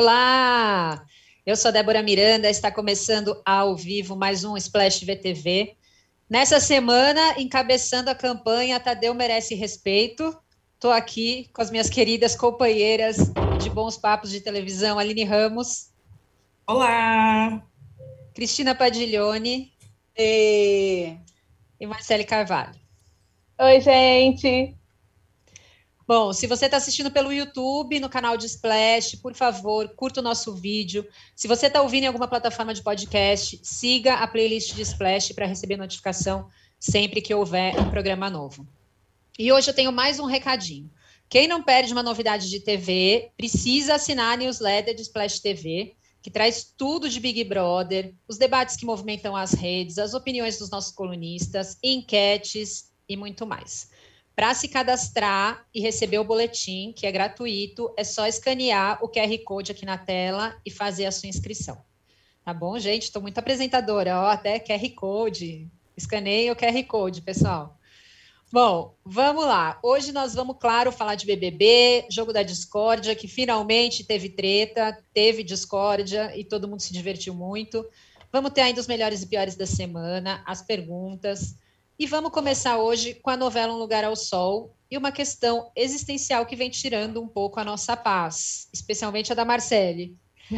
Olá! Eu sou Débora Miranda, está começando ao vivo mais um Splash VTV. Nessa semana, encabeçando a campanha Tadeu Merece Respeito, estou aqui com as minhas queridas companheiras de bons papos de televisão, Aline Ramos. Olá! Cristina Padiglione. E, e Marcele Carvalho. Oi, gente! Bom, se você está assistindo pelo YouTube, no canal de Splash, por favor, curta o nosso vídeo. Se você está ouvindo em alguma plataforma de podcast, siga a playlist de Splash para receber notificação sempre que houver um programa novo. E hoje eu tenho mais um recadinho. Quem não perde uma novidade de TV, precisa assinar a newsletter de Splash TV, que traz tudo de Big Brother, os debates que movimentam as redes, as opiniões dos nossos colunistas, enquetes e muito mais. Para se cadastrar e receber o boletim, que é gratuito, é só escanear o QR Code aqui na tela e fazer a sua inscrição. Tá bom, gente? Estou muito apresentadora, ó, até QR Code. Escaneie o QR Code, pessoal. Bom, vamos lá. Hoje nós vamos, claro, falar de BBB, jogo da discórdia, que finalmente teve treta, teve discórdia e todo mundo se divertiu muito. Vamos ter ainda os melhores e piores da semana, as perguntas. E vamos começar hoje com a novela Um Lugar ao Sol e uma questão existencial que vem tirando um pouco a nossa paz, especialmente a da Marcele.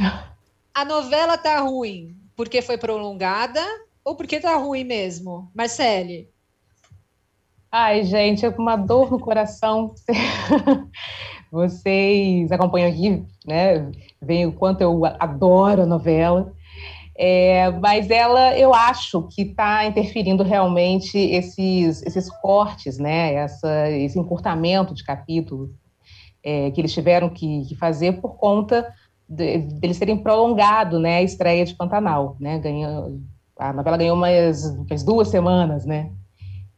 A novela tá ruim porque foi prolongada ou porque tá ruim mesmo? Marcele? Ai, gente, é com uma dor no coração. Vocês acompanham aqui, né? Veem o quanto eu adoro a novela. É, mas ela, eu acho que está interferindo realmente esses, esses cortes, né? Essa, esse encurtamento de capítulo é, que eles tiveram que, que fazer por conta de, deles terem prolongado né, a estreia de Pantanal. Né? Ganhou, a novela ganhou umas, umas duas semanas, né?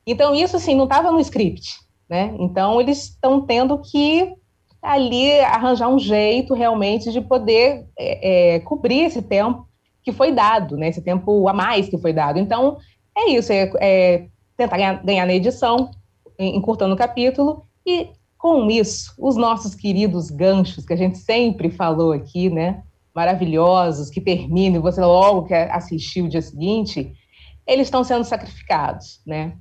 Então, isso, assim, não estava no script, né? Então, eles estão tendo que ali arranjar um jeito realmente de poder é, é, cobrir esse tempo que foi dado, né? Esse tempo a mais que foi dado. Então, é isso, é, é tentar ganhar, ganhar, na edição, encurtando o capítulo, e com isso, os nossos queridos ganchos, que a gente sempre falou aqui, né? Maravilhosos, que terminam e você logo quer assistir o dia seguinte, eles estão sendo sacrificados, né?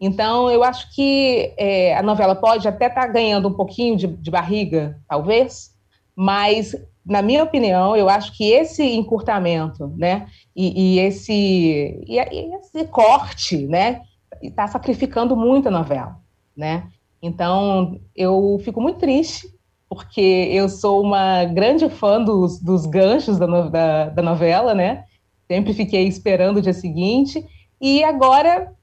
Então, eu acho que é, a novela pode até estar tá ganhando um pouquinho de, de barriga, talvez, mas na minha opinião, eu acho que esse encurtamento, né, e, e esse, e, e, esse corte, né, está sacrificando muito a novela, né. Então, eu fico muito triste, porque eu sou uma grande fã dos, dos ganchos da, no, da, da novela, né, sempre fiquei esperando o dia seguinte, e agora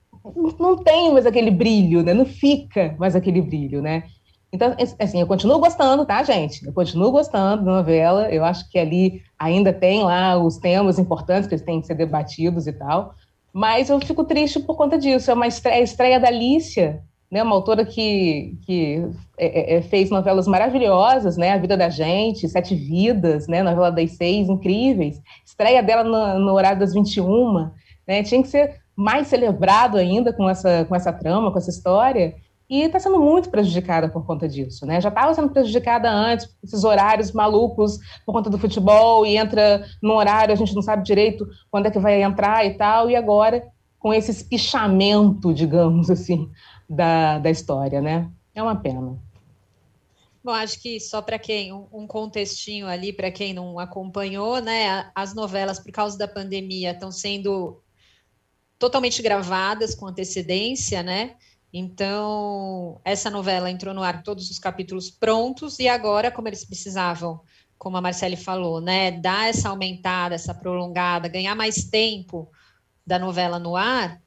não tem mais aquele brilho, né, não fica mais aquele brilho, né. Então, assim, eu continuo gostando, tá, gente? Eu continuo gostando da novela. Eu acho que ali ainda tem lá os temas importantes que têm que ser debatidos e tal. Mas eu fico triste por conta disso. É uma estreia, estreia da Alicia, né? Uma autora que, que é, é, é, fez novelas maravilhosas, né? A Vida da Gente, Sete Vidas, né? Novela das Seis, incríveis. Estreia dela no, no horário das 21, né? Tinha que ser mais celebrado ainda com essa, com essa trama, com essa história e está sendo muito prejudicada por conta disso, né? Já estava sendo prejudicada antes, esses horários malucos por conta do futebol, e entra num horário, a gente não sabe direito quando é que vai entrar e tal, e agora com esse espichamento, digamos assim, da, da história, né? É uma pena. Bom, acho que só para quem, um contextinho ali, para quem não acompanhou, né? As novelas, por causa da pandemia, estão sendo totalmente gravadas com antecedência, né? Então, essa novela entrou no ar todos os capítulos prontos, e agora, como eles precisavam, como a Marcele falou, né, dar essa aumentada, essa prolongada, ganhar mais tempo da novela no ar,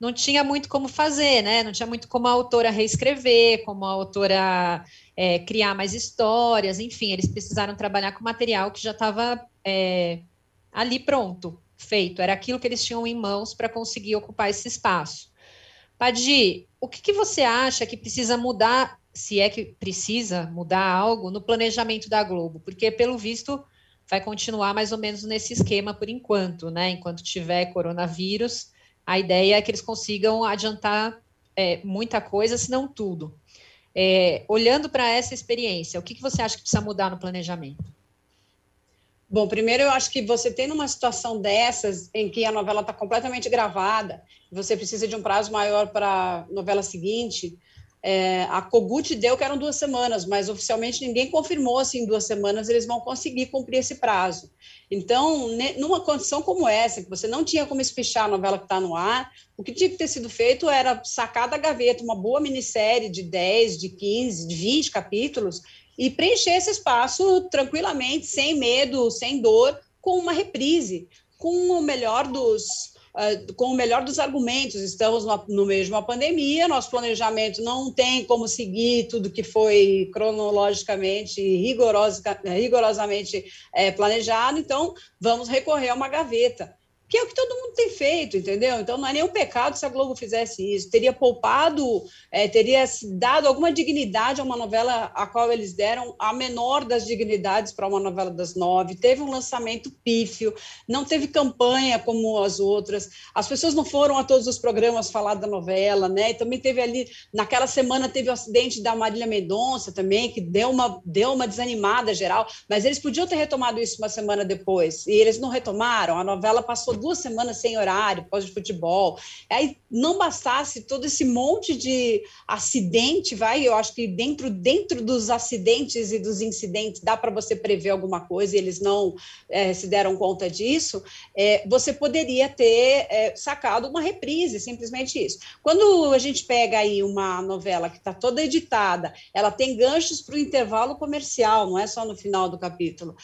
não tinha muito como fazer, né? Não tinha muito como a autora reescrever, como a autora é, criar mais histórias, enfim, eles precisaram trabalhar com material que já estava é, ali pronto, feito. Era aquilo que eles tinham em mãos para conseguir ocupar esse espaço. Padi, o que, que você acha que precisa mudar, se é que precisa mudar algo no planejamento da Globo? Porque, pelo visto, vai continuar mais ou menos nesse esquema por enquanto, né? Enquanto tiver coronavírus, a ideia é que eles consigam adiantar é, muita coisa, se não tudo. É, olhando para essa experiência, o que, que você acha que precisa mudar no planejamento? Bom, primeiro eu acho que você tem numa situação dessas, em que a novela está completamente gravada, você precisa de um prazo maior para a novela seguinte, é, a Kogut deu que eram duas semanas, mas oficialmente ninguém confirmou se em duas semanas eles vão conseguir cumprir esse prazo. Então, numa condição como essa, que você não tinha como espichar a novela que está no ar, o que tinha que ter sido feito era sacar da gaveta uma boa minissérie de 10, de 15, de 20 capítulos e preencher esse espaço tranquilamente, sem medo, sem dor, com uma reprise, com o melhor dos uh, com o melhor dos argumentos. Estamos no, no meio de uma pandemia, nosso planejamento não tem como seguir tudo que foi cronologicamente, rigorosa, rigorosamente é, planejado, então vamos recorrer a uma gaveta que é o que todo mundo tem feito, entendeu? Então não é nenhum pecado se a Globo fizesse isso. Teria poupado, é, teria dado alguma dignidade a uma novela a qual eles deram a menor das dignidades para uma novela das nove. Teve um lançamento pífio, não teve campanha como as outras. As pessoas não foram a todos os programas falar da novela, né? E também teve ali, naquela semana teve o acidente da Marília Mendonça também, que deu uma, deu uma desanimada geral, mas eles podiam ter retomado isso uma semana depois, e eles não retomaram. A novela passou duas semanas sem horário, pós de futebol. Aí não bastasse todo esse monte de acidente, vai, eu acho que dentro, dentro dos acidentes e dos incidentes dá para você prever alguma coisa e eles não é, se deram conta disso, é, você poderia ter é, sacado uma reprise, simplesmente isso. Quando a gente pega aí uma novela que está toda editada, ela tem ganchos para o intervalo comercial, não é só no final do capítulo.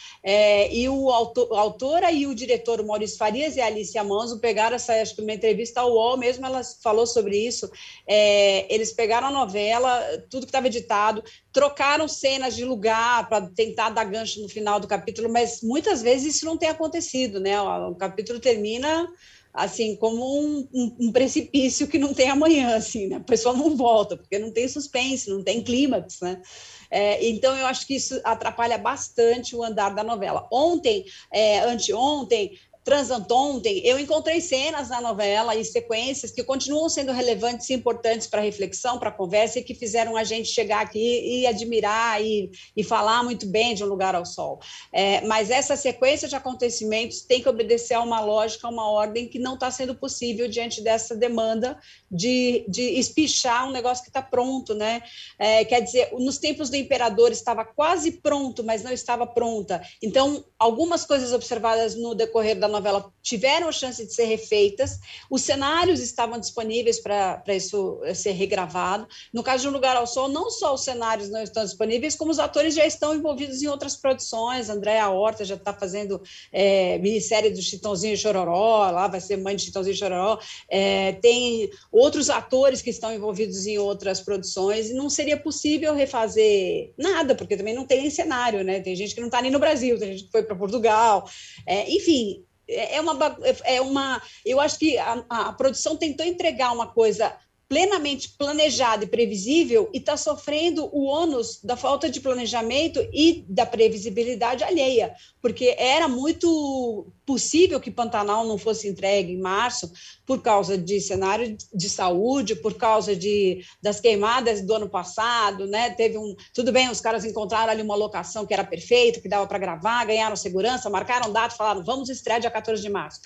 E o autor, a autora e o diretor, o Maurício Farias e a Alicia Manzo pegaram essa, acho que uma entrevista ao UOL mesmo, ela falou sobre isso. É, eles pegaram a novela, tudo que estava editado, trocaram cenas de lugar para tentar dar gancho no final do capítulo, mas muitas vezes isso não tem acontecido, né? O, o capítulo termina assim, como um, um, um, precipício que não tem amanhã, assim, né? A pessoa não volta, porque não tem suspense, não tem clímax, né? É, então, eu acho que isso atrapalha bastante o andar da novela. Ontem, é, anteontem, Transantontem, eu encontrei cenas na novela e sequências que continuam sendo relevantes e importantes para reflexão, para conversa, e que fizeram a gente chegar aqui e admirar e, e falar muito bem de Um Lugar ao Sol. É, mas essa sequência de acontecimentos tem que obedecer a uma lógica, a uma ordem que não está sendo possível diante dessa demanda de, de espichar um negócio que está pronto, né? É, quer dizer, nos tempos do imperador estava quase pronto, mas não estava pronta. Então, algumas coisas observadas no decorrer da novela tiveram a chance de ser refeitas, os cenários estavam disponíveis para isso ser regravado. No caso de Um Lugar ao Sol, não só os cenários não estão disponíveis, como os atores já estão envolvidos em outras produções. Andréa Horta já está fazendo é, minissérie do Chitãozinho e Chororó, lá vai ser mãe de Chitãozinho e Chororó. É, tem outros atores que estão envolvidos em outras produções, e não seria possível refazer nada, porque também não tem cenário, né? Tem gente que não está nem no Brasil, tem gente que foi para Portugal. É, enfim, é, é uma, é uma. Eu acho que a, a produção tentou entregar uma coisa plenamente planejada e previsível e está sofrendo o ônus da falta de planejamento e da previsibilidade alheia, porque era muito possível que Pantanal não fosse entregue em março por causa de cenário de saúde, por causa de das queimadas do ano passado, né? Teve um, tudo bem, os caras encontraram ali uma locação que era perfeita, que dava para gravar, ganharam segurança, marcaram data, falaram, vamos estrear dia 14 de março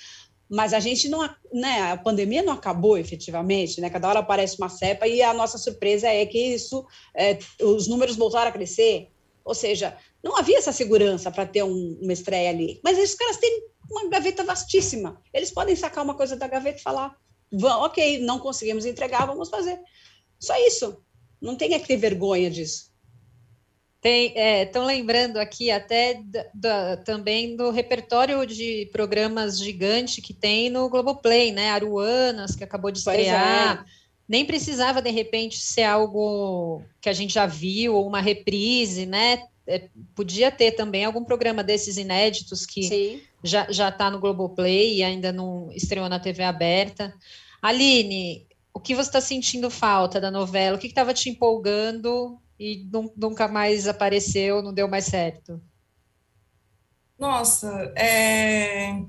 mas a gente não, né, a pandemia não acabou efetivamente, né? Cada hora aparece uma cepa e a nossa surpresa é que isso, é, os números voltaram a crescer. Ou seja, não havia essa segurança para ter um, uma estreia ali. Mas esses caras têm uma gaveta vastíssima. Eles podem sacar uma coisa da gaveta e falar: ok, não conseguimos entregar, vamos fazer. Só isso. Não tem que ter vergonha disso. Estão é, lembrando aqui até da, da, também do repertório de programas gigante que tem no Globoplay, né? Aruanas, que acabou de estrear. É. Nem precisava, de repente, ser algo que a gente já viu, ou uma reprise, né? É, podia ter também algum programa desses inéditos que Sim. já está no Globoplay e ainda não estreou na TV aberta. Aline, o que você está sentindo falta da novela? O que estava te empolgando e nunca mais apareceu, não deu mais certo? Nossa, é...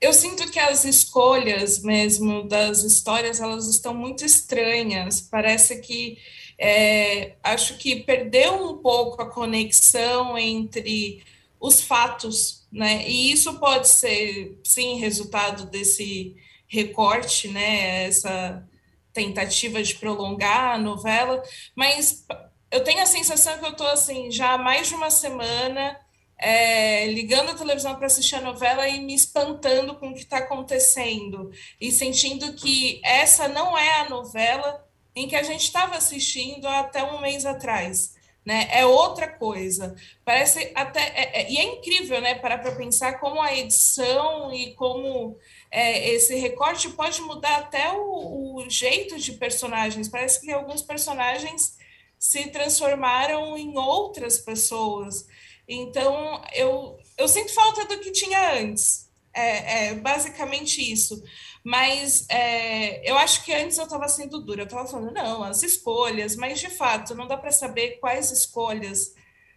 eu sinto que as escolhas mesmo das histórias elas estão muito estranhas. Parece que é... acho que perdeu um pouco a conexão entre os fatos, né? E isso pode ser, sim, resultado desse recorte, né? Essa tentativa de prolongar a novela, mas eu tenho a sensação que eu estou assim já há mais de uma semana é, ligando a televisão para assistir a novela e me espantando com o que está acontecendo e sentindo que essa não é a novela em que a gente estava assistindo até um mês atrás né? É outra coisa. Parece até é, é, e é incrível, né? Parar para pensar como a edição e como é, esse recorte pode mudar até o, o, jeito de personagens. Parece que alguns personagens se transformaram em outras pessoas. Então eu eu sinto falta do que tinha antes. É, é basicamente isso. Mas é, eu acho que antes eu estava sendo dura, eu estava falando, não, as escolhas, mas de fato não dá para saber quais escolhas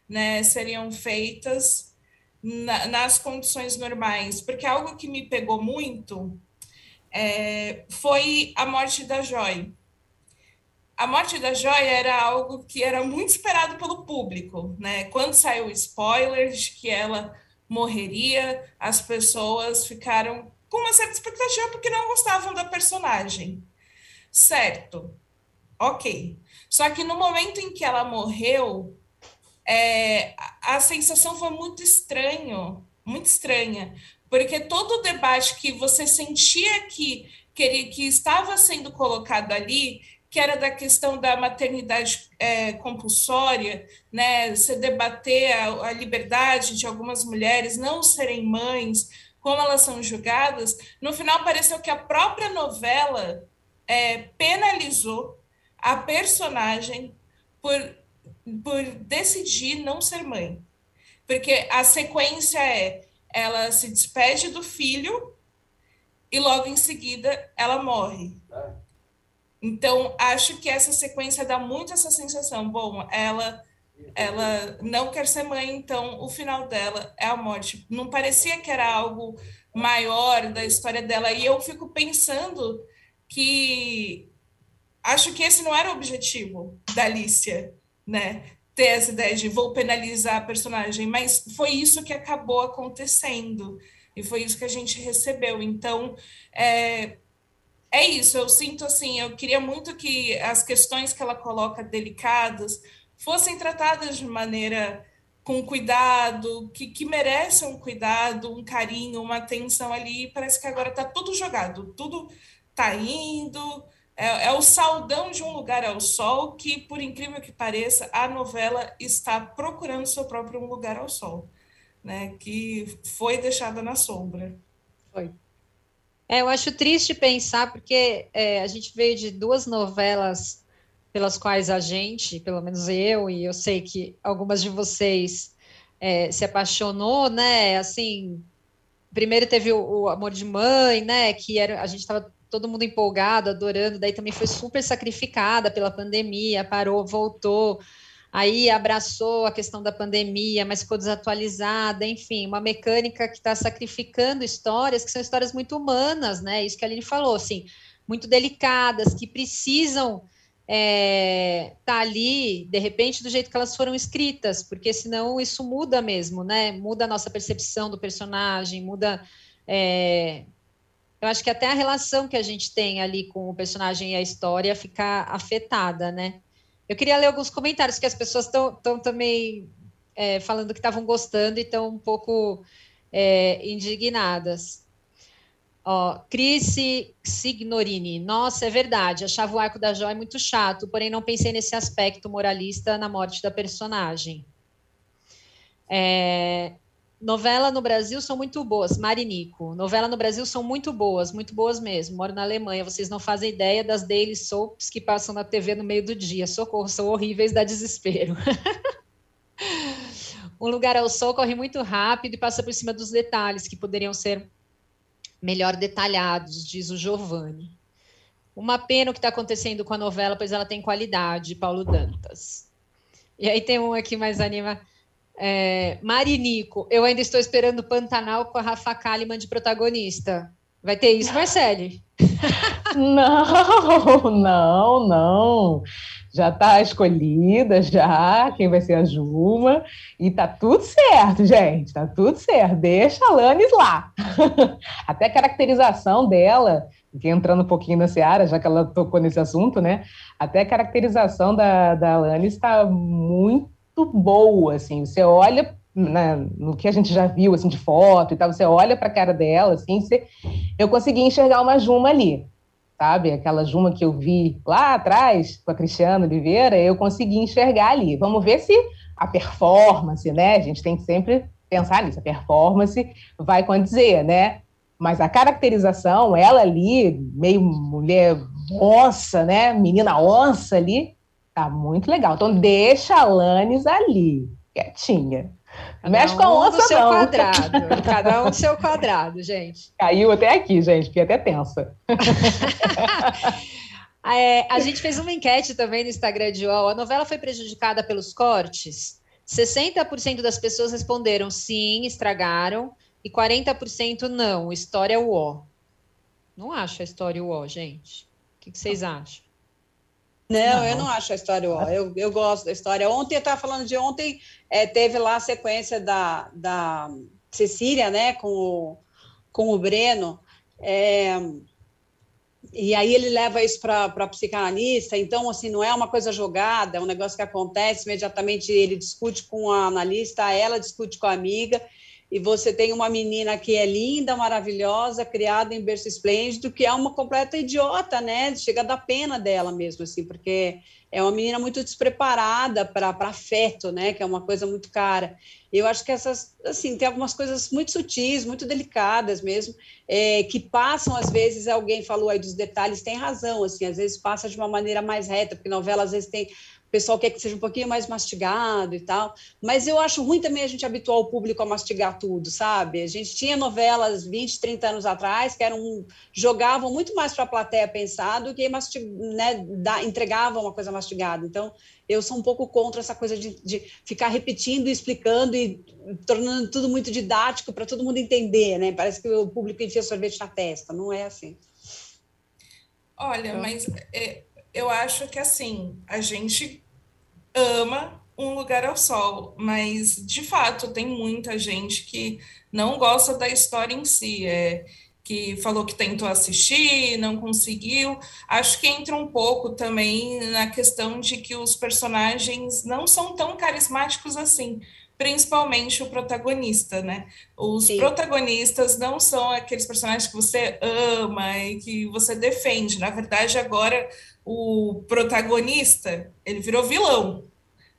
né, seriam feitas na, nas condições normais, porque algo que me pegou muito é, foi a morte da Joy. A morte da Joy era algo que era muito esperado pelo público, né? Quando saiu o spoiler de que ela morreria, as pessoas ficaram com uma certa expectativa porque não gostavam da personagem. Certo. Ok. Só que no momento em que ela morreu, é, a, sensação foi muito estranho, muito estranha, porque todo o debate que você sentia que, que, que estava sendo colocado ali, que era da questão da maternidade é, compulsória, né, você debater a, a liberdade de algumas mulheres não serem mães, como elas são julgadas, no final pareceu que a própria novela é, penalizou a personagem por, por decidir não ser mãe. Porque a sequência é ela se despede do filho e logo em seguida ela morre. Então, acho que essa sequência dá muito essa sensação. Bom, ela ela não quer ser mãe, então o final dela é a morte. Não parecia que era algo maior da história dela. E eu fico pensando que acho que esse não era o objetivo da Alicia, né? Ter essa ideia de vou penalizar a personagem, mas foi isso que acabou acontecendo e foi isso que a gente recebeu. Então, é, é isso. Eu sinto assim, eu queria muito que as questões que ela coloca delicadas fossem tratadas de maneira com cuidado, que, que merecem um cuidado, um carinho, uma atenção ali. Parece que agora está tudo jogado, tudo está indo. É, é, o saldão de um lugar ao sol que, por incrível que pareça, a novela está procurando seu próprio lugar ao sol, né? Que foi deixada na sombra. Foi. É, eu acho triste pensar porque é, a gente veio de duas novelas pelas quais a gente, pelo menos eu, e eu sei que algumas de vocês é, se apaixonou, né? Assim, primeiro teve o, o, Amor de Mãe, né? Que era, a gente estava todo mundo empolgado, adorando, daí também foi super sacrificada pela pandemia, parou, voltou, aí abraçou a questão da pandemia, mas ficou desatualizada, enfim, uma mecânica que está sacrificando histórias que são histórias muito humanas, né? Isso que a Aline falou, assim, muito delicadas, que precisam é, tá ali, de repente, do jeito que elas foram escritas, porque senão isso muda mesmo, né? Muda a nossa percepção do personagem, muda. É, eu acho que até a relação que a gente tem ali com o personagem e a história fica afetada, né? Eu queria ler alguns comentários que as pessoas estão também é, falando que estavam gostando e estão um pouco é, indignadas. Ó, Cris Signorini, nossa, é verdade, achava o arco da Joy muito chato, porém não pensei nesse aspecto moralista na morte da personagem. É, novela no Brasil são muito boas, Marinico. Novela no Brasil são muito boas, muito boas mesmo. Moro na Alemanha, vocês não fazem ideia das daily soaps que passam na TV no meio do dia. Socorro, são horríveis, dá desespero. um lugar ao sol corre muito rápido e passa por cima dos detalhes que poderiam ser melhor detalhados, diz o Giovanni. Uma pena o que está acontecendo com a novela, pois ela tem qualidade, Paulo Dantas. E aí tem um aqui mais anima. É, Marinico, eu ainda estou esperando Pantanal com a Rafa Kalimann de protagonista. Vai ter isso, Marcele? Não, não, não. já está escolhida, já, quem vai ser a Juma, e tá tudo certo, gente, tá tudo certo, deixa a Lanes lá. Até a caracterização dela, entrando um pouquinho na Seara, já que ela tocou nesse assunto, né, até a caracterização da, da Lanes está muito boa, assim, você olha né, no que a gente já viu, assim, de foto e tal, você olha para a cara dela, assim, você, eu consegui enxergar uma Juma ali, sabe? Aquela Juma que eu vi lá atrás com a Cristiana Oliveira, eu consegui enxergar ali. Vamos ver se a performance, né? A gente tem que sempre pensar nisso, a performance vai condizer, né? Mas a caracterização, ela ali, meio mulher onça, né? Menina onça ali, tá muito legal. Então deixa a Lanes ali, quietinha. Cada Mexe com a onça, um seu não. quadrado. Cada um do seu quadrado, gente. Caiu até aqui, gente. Fiquei até tensa. é, a gente fez uma enquete também no Instagram de UOL. A novela foi prejudicada pelos cortes? 60% das pessoas responderam sim, estragaram. E 40% não. História UO. Não acho a história UO, gente. O que, que vocês acham? Não, não, eu não acho a história ó. Eu, eu gosto da história. Ontem, eu estava falando de ontem, é, teve lá a sequência da, da Cecília, né, com o, com o Breno. É, e aí ele leva isso para a psicanalista, então, assim, não é uma coisa jogada, é um negócio que acontece, imediatamente ele discute com a analista, ela discute com a amiga, e você tem uma menina que é linda, maravilhosa, criada em berço esplêndido, que é uma completa idiota, né? Chega a dar pena dela mesmo, assim, porque é uma menina muito despreparada para afeto, né? Que é uma coisa muito cara. Eu acho que essas, assim, tem algumas coisas muito sutis, muito delicadas mesmo, é, que passam, às vezes, alguém falou aí dos detalhes, tem razão, assim, às vezes passa de uma maneira mais reta, porque novela, às vezes, tem pessoal quer que seja um pouquinho mais mastigado e tal. Mas eu acho ruim também a gente habituar o público a mastigar tudo, sabe? A gente tinha novelas 20, 30 anos atrás que eram jogavam muito mais para a plateia pensar do que mastig, né, da, entregavam uma coisa mastigada. Então, eu sou um pouco contra essa coisa de, de ficar repetindo, explicando e tornando tudo muito didático para todo mundo entender, né? Parece que o público enfia sorvete na testa. Não é assim. Olha, então... mas é, eu acho que assim, a gente ama um lugar ao sol, mas de fato tem muita gente que não gosta da história em si, é, que falou que tentou assistir, não conseguiu. Acho que entra um pouco também na questão de que os personagens não são tão carismáticos assim, principalmente o protagonista, né? Os Sim. protagonistas não são aqueles personagens que você ama e que você defende. Na verdade, agora o protagonista, ele virou vilão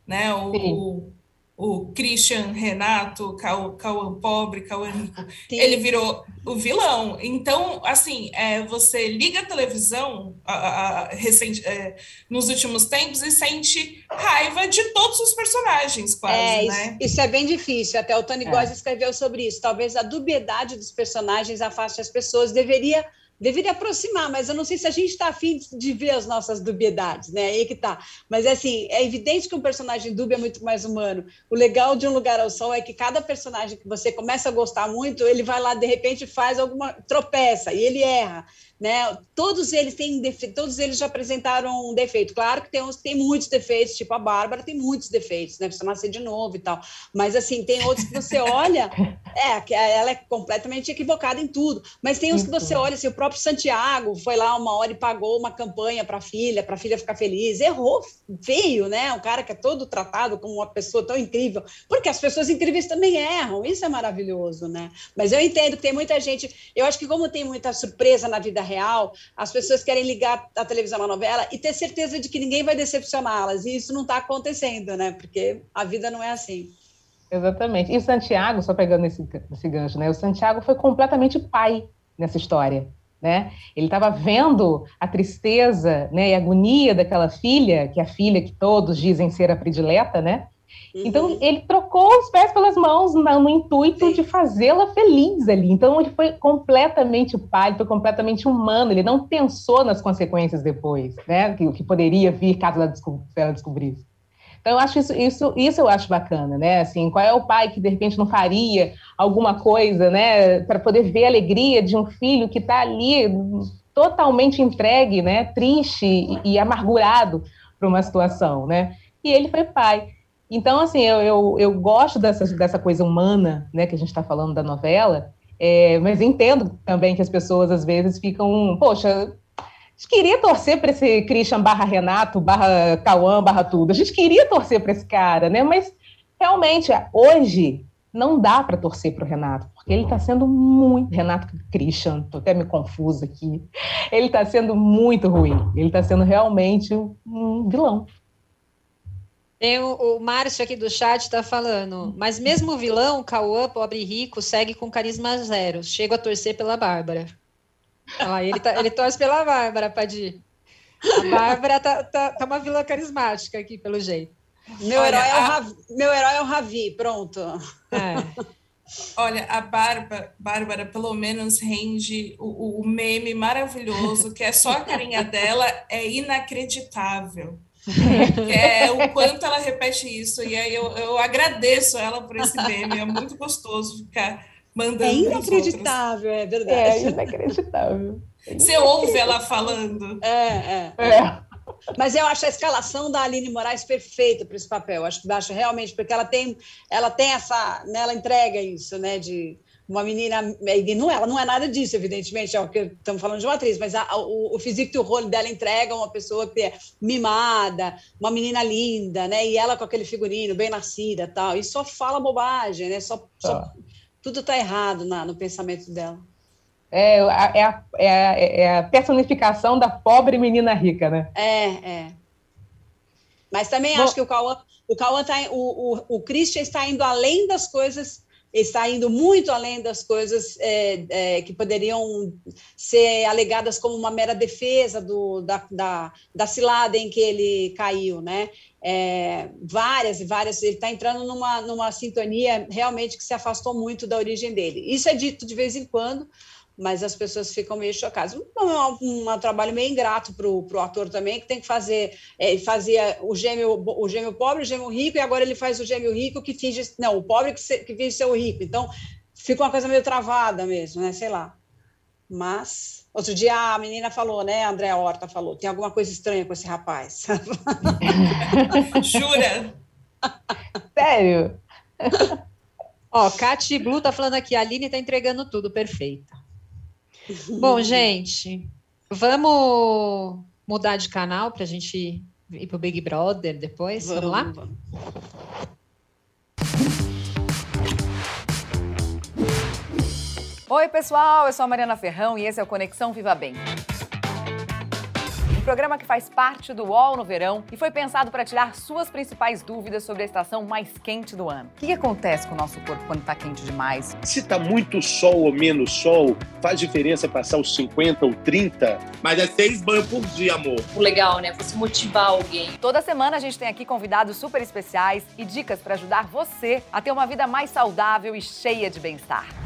né? O, o, Christian Renato, Cauã Pobre, Cauã Rico, ele virou o vilão. Então, assim, é, você liga a televisão a, a, a recente, é, nos últimos tempos e sente raiva de todos os personagens, quase, é, né? Isso, isso, é bem difícil. Até o Tony é. Góes escreveu sobre isso. Talvez a dubiedade dos personagens afaste as pessoas. Deveria deveria aproximar, mas eu não sei se a gente está afim de ver as nossas dubiedades, né? Aí que tá. Mas assim, é evidente que um personagem dúbio é muito mais humano. O legal de Um Lugar ao Sol é que cada personagem que você começa a gostar muito, ele vai lá, de repente, faz alguma. tropeça e ele erra né? Todos eles têm defe... todos eles já apresentaram um defeito. Claro que tem uns tem muitos defeitos, tipo a Bárbara tem muitos defeitos, né? Precisa nascer de novo e tal. Mas assim, tem outros que você olha, é, que ela é completamente equivocada em tudo. Mas tem uns que você olha, assim, o próprio Santiago foi lá uma hora e pagou uma campanha para a filha, para a filha ficar feliz. Errou feio, né? Um cara que é todo tratado como uma pessoa tão incrível, porque as pessoas incríveis também erram. Isso é maravilhoso, né? Mas eu entendo que tem muita gente, eu acho que como tem muita surpresa na vida real, as pessoas querem ligar a televisão na novela e ter certeza de que ninguém vai decepcioná-las. E isso não está acontecendo, né? Porque a vida não é assim. Exatamente. E o Santiago, só pegando esse, esse gancho, né? O Santiago foi completamente pai nessa história. Né? Ele estava vendo a tristeza né, e a agonia daquela filha, que é a filha que todos dizem ser a predileta, né? Então, uhum. ele trocou os pés pelas mãos no intuito Sim. de fazê-la feliz ali. Então, ele foi completamente pai, foi completamente humano. Ele não pensou nas consequências depois, né? O que, poderia vir caso ela, ela descobrisse. Então, eu acho isso, isso, isso eu acho bacana, né? Assim, qual é o pai que de repente não faria alguma coisa, né, para poder ver a alegria de um filho que está ali totalmente entregue, né, triste e, e amargurado para uma situação, né? E ele foi pai. Então, assim, eu, eu, eu gosto dessa, dessa coisa humana, né, que a gente está falando da novela, é, mas entendo também que as pessoas às vezes ficam, poxa, a gente queria torcer para esse Christian barra Renato, barra Cauã, barra tudo. A gente queria torcer para esse cara, né? Mas realmente, hoje, não dá para torcer para o Renato, porque ele está sendo muito. Renato Christian, estou até me confusa aqui. Ele está sendo muito ruim. Ele está sendo realmente um vilão. Tem o, o Márcio aqui do chat está falando, mas mesmo o vilão, Cauã, pobre e rico, segue com carisma zero. Chego a torcer pela Bárbara. Ah, ele, tá, ele torce pela Bárbara, Padir. A Bárbara tá, tá, tá, uma vilã carismática aqui, pelo jeito. Meu, Olha, herói, é o Ravi, meu herói é o Ravi, pronto. É. Olha, a Bárbara, Bárbara pelo menos rende o, o meme maravilhoso, que é só a carinha dela, é inacreditável. é o quanto ela repete isso. E aí eu, eu agradeço ela por esse meme. É muito gostoso ficar mandando. É inacreditável, é verdade. É inacreditável. Você ouve ela falando. É, é. é. Mas eu acho a escalação da Aline Moraes perfeita para esse papel. Acho que acho realmente, porque ela tem, ela tem essa, né, ela entrega isso, né, de uma menina, não, ela não é nada disso, evidentemente, é o que estamos falando de uma atriz, mas a, o, o físico do rolo dela entrega uma pessoa que é mimada, uma menina linda, né? E ela com aquele figurino bem nascida, tal. E só fala bobagem, né? Só, só tá. tudo está errado na, no pensamento dela. É, é, a, é, a, é a personificação da pobre menina rica, né? É, é. Mas também Bom, acho que o Cauã, o Cauã tá, o, o, o Christian está indo além das coisas está indo muito além das coisas é, é, que poderiam ser alegadas como uma mera defesa do, da, da, da cilada em que ele caiu, né? É, várias e várias, ele está entrando numa, numa sintonia realmente que se afastou muito da origem dele. Isso é dito de vez em quando, mas as pessoas ficam meio chocadas. Um, um, um trabalho meio ingrato para o ator também, que tem que fazer, é, fazia o gêmeo, o gêmeo pobre, o gêmeo rico, e agora ele faz o gêmeo rico que finge, não, o pobre que, se, que finge ser o rico. Então, fica uma coisa meio travada mesmo, né, sei lá. Mas, outro dia a menina falou, né, a Andréa Horta falou, tem alguma coisa estranha com esse rapaz. Jura? Sério? Ó, Cati Blue tá falando aqui, a Aline tá entregando tudo, perfeita. Bom, gente, vamos mudar de canal para a gente ir para o Big Brother depois? Vamos, vamos lá? Vamos. Oi, pessoal, eu sou a Mariana Ferrão e esse é o Conexão Viva Bem programa que faz parte do UOL no verão e foi pensado para tirar suas principais dúvidas sobre a estação mais quente do ano. O que, que acontece com o nosso corpo quando está quente demais? Se está muito sol ou menos sol, faz diferença passar os 50 ou 30? Mas é seis banhos por dia, amor. O legal, né? Você motivar alguém. Toda semana a gente tem aqui convidados super especiais e dicas para ajudar você a ter uma vida mais saudável e cheia de bem-estar.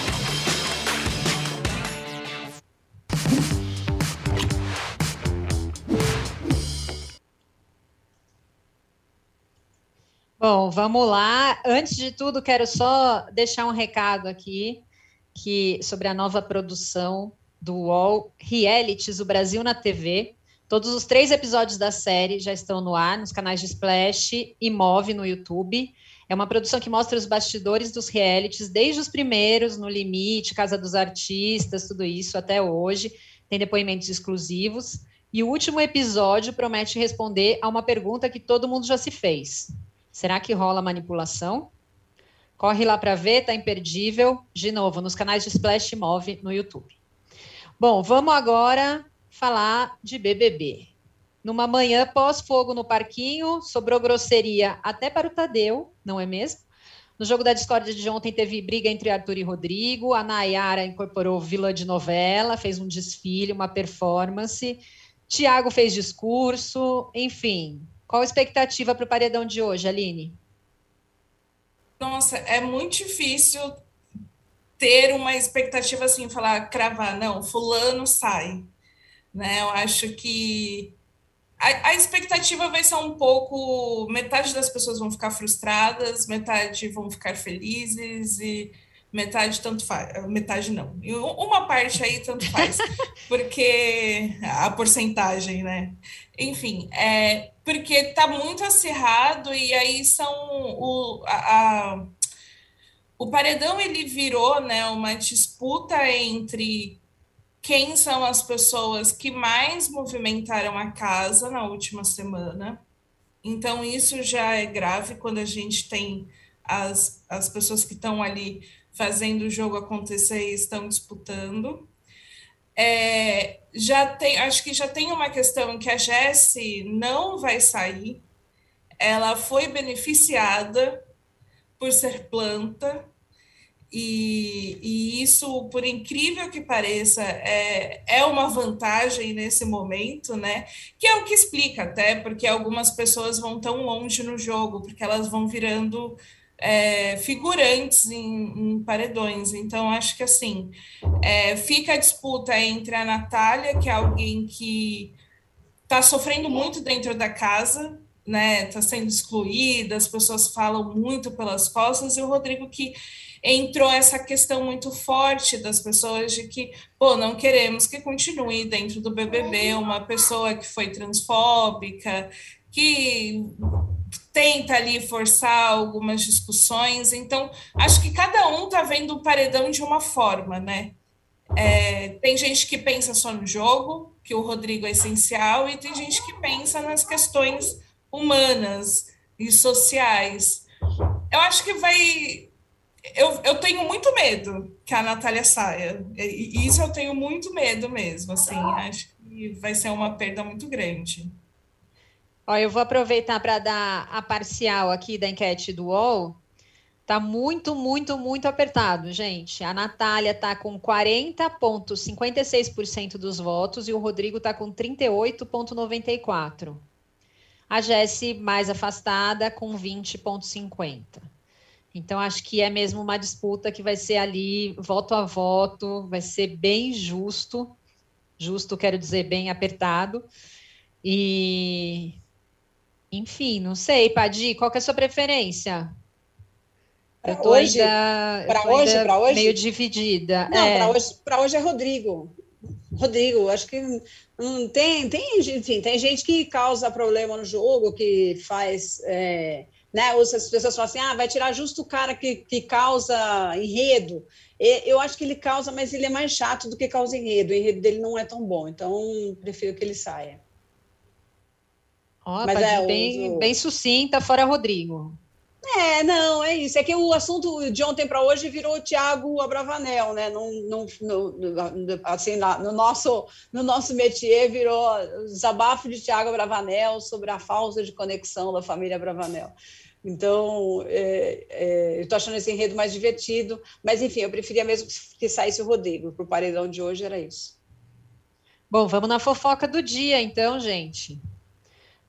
Bom, vamos lá. Antes de tudo, quero só deixar um recado aqui que sobre a nova produção do UOL Realities, o Brasil na TV. Todos os três episódios da série já estão no ar, nos canais de Splash e Move no YouTube. É uma produção que mostra os bastidores dos realities, desde os primeiros, no Limite, Casa dos Artistas, tudo isso, até hoje. Tem depoimentos exclusivos. E o último episódio promete responder a uma pergunta que todo mundo já se fez. Será que rola manipulação? Corre lá para ver, tá imperdível. De novo, nos canais de Splash Move no YouTube. Bom, vamos agora falar de BBB. Numa manhã pós-fogo no parquinho, sobrou grosseria até para o Tadeu, não é mesmo? No jogo da discórdia de ontem teve briga entre Arthur e Rodrigo, a Nayara incorporou vilã de novela, fez um desfile, uma performance, Tiago fez discurso, enfim, qual a expectativa para o paredão de hoje, Aline? Nossa, é muito difícil ter uma expectativa assim, falar, cravar, não, fulano sai. Né? Eu acho que a, a, expectativa vai ser um pouco. Metade das pessoas vão ficar frustradas, metade vão ficar felizes e metade tanto faz. Metade não. Uma parte aí tanto faz, porque a porcentagem, né? Enfim, é porque tá muito acirrado e aí são o. A, a, o paredão ele virou né, uma disputa entre quem são as pessoas que mais movimentaram a casa na última semana. Então, isso já é grave quando a gente tem as, as pessoas que estão ali fazendo o jogo acontecer e estão disputando. É, já tem, acho que já tem uma questão que a Jessie não vai sair. Ela foi beneficiada por ser planta, e, e, isso, por incrível que pareça, é, é uma vantagem nesse momento, né? Que é o que explica até porque algumas pessoas vão tão longe no jogo, porque elas vão virando é, figurantes em, em, paredões. Então, acho que assim é, fica a disputa entre a Natália, que é alguém que está sofrendo muito dentro da casa, né? Está sendo excluída, as pessoas falam muito pelas costas, e o Rodrigo que entrou essa questão muito forte das pessoas de que, pô, não queremos que continue dentro do BBB uma pessoa que foi transfóbica, que tenta ali forçar algumas discussões. Então, acho que cada um está vendo o paredão de uma forma, né? É, tem gente que pensa só no jogo, que o Rodrigo é essencial, e tem gente que pensa nas questões humanas e sociais. Eu acho que vai eu, eu tenho muito medo que a Natália saia. E isso eu tenho muito medo mesmo, assim. Acho que vai ser uma perda muito grande. Ó, eu vou aproveitar para dar a parcial aqui da enquete do UOL. Tá muito, muito, muito apertado, gente. A Natália tá com 40,56% dos votos e o Rodrigo tá com 38,94%. A Jesse mais afastada com 20,50%. Então, acho que é mesmo uma disputa que vai ser ali, voto a voto, vai ser bem justo. Justo, quero dizer, bem apertado. E, enfim, não sei, Padi, qual é a sua preferência? Eu tô hoje, para hoje, para hoje, meio dividida. Não, é. para hoje, para hoje é Rodrigo. Rodrigo, acho que não tem, tem, enfim, tem gente que causa problema no jogo, que faz é, né? Ou as pessoas falam assim, ah, vai tirar justo o cara que, que causa enredo. Eu acho que ele causa, mas ele é mais chato do que causa enredo. O enredo dele não é tão bom, então prefiro que ele saia. Oh, mas é bem, o... bem sucinta, fora Rodrigo. É, não, é isso. É que o assunto de ontem para hoje virou o Tiago Abravanel, né? Não, não, no, assim, no, nosso, no nosso métier virou desabafo de Tiago Abravanel sobre a falta de conexão da família Abravanel. Então, é, é, eu estou achando esse enredo mais divertido, mas enfim, eu preferia mesmo que saísse o Rodrigo. Para o paredão de hoje era isso. Bom, vamos na fofoca do dia, então, gente.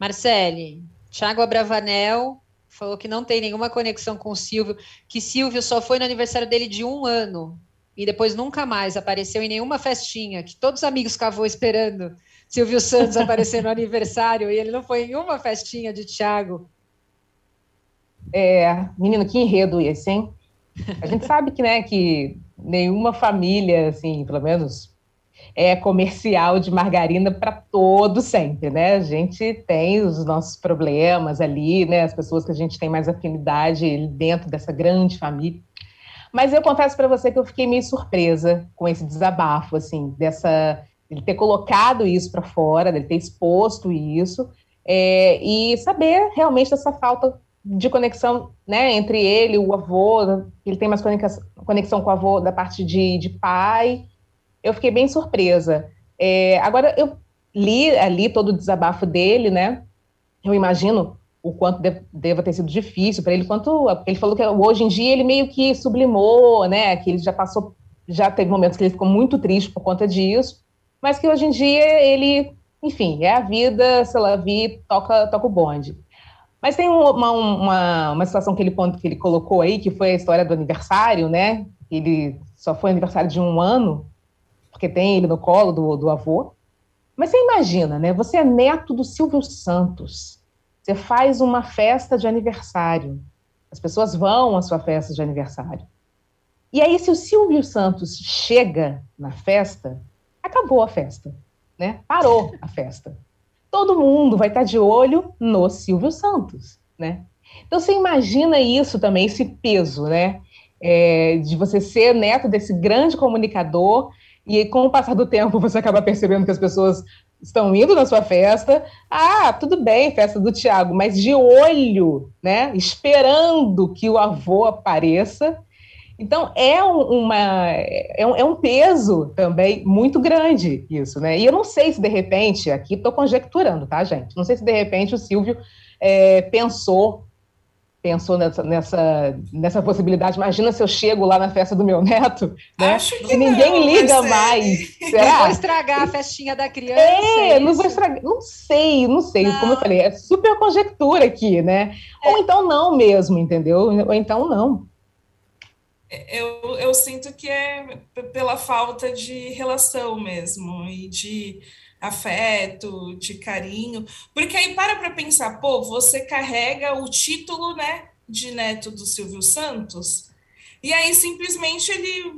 Marcele, Thiago Abravanel falou que não tem nenhuma conexão com o Silvio, que Silvio só foi no aniversário dele de um ano e depois nunca mais apareceu em nenhuma festinha, que todos os amigos ficavam esperando Silvio Santos aparecer no aniversário e ele não foi em uma festinha de Thiago. É, menino, que enredo esse, hein? A gente sabe que, né, que nenhuma família, assim, pelo menos é comercial de margarina para todo sempre, né? A gente tem os nossos problemas ali, né? As pessoas que a gente tem mais afinidade dentro dessa grande família. Mas eu confesso para você que eu fiquei meio surpresa com esse desabafo, assim, dessa ele ter colocado isso para fora, dele ter exposto isso, é, e saber realmente dessa falta de conexão né, entre ele o avô, ele tem mais conexão com o avô da parte de, de pai. Eu fiquei bem surpresa. É, agora, eu li ali todo o desabafo dele, né? Eu imagino o quanto deve, deva ter sido difícil para ele, quanto ele falou que hoje em dia ele meio que sublimou, né? Que ele já passou, já teve momentos que ele ficou muito triste por conta disso, mas que hoje em dia ele, enfim, é a vida, se ela vir, toca, toca o bonde. Mas tem uma, uma, uma situação que ele, que ele colocou aí, que foi a história do aniversário, né? Ele só foi aniversário de um ano, porque tem ele no colo do, do avô. Mas você imagina, né? Você é neto do Silvio Santos. Você faz uma festa de aniversário. As pessoas vão à sua festa de aniversário. E aí, se o Silvio Santos chega na festa, acabou a festa, né? Parou a festa todo mundo vai estar de olho no Silvio Santos, né? Então você imagina isso também, esse peso, né? É, de você ser neto desse grande comunicador e com o passar do tempo você acaba percebendo que as pessoas estão indo na sua festa. Ah, tudo bem, festa do Tiago, mas de olho, né? Esperando que o avô apareça então, é, uma, é, um, é um peso também muito grande isso, né? E eu não sei se, de repente, aqui estou conjecturando, tá, gente? Não sei se, de repente, o Silvio é, pensou pensou nessa, nessa, nessa possibilidade. Imagina se eu chego lá na festa do meu neto, né? Acho que e ninguém não, liga mais. Será? Não vou estragar a festinha da criança. É, é não vou estragar. Não sei, não sei. Não. Como eu falei, é super conjectura aqui, né? É. Ou então não mesmo, entendeu? Ou então não. Eu, eu sinto que é pela falta de relação mesmo e de afeto, de carinho, porque aí para para pensar, pô, você carrega o título, né, de neto do Silvio Santos, e aí simplesmente ele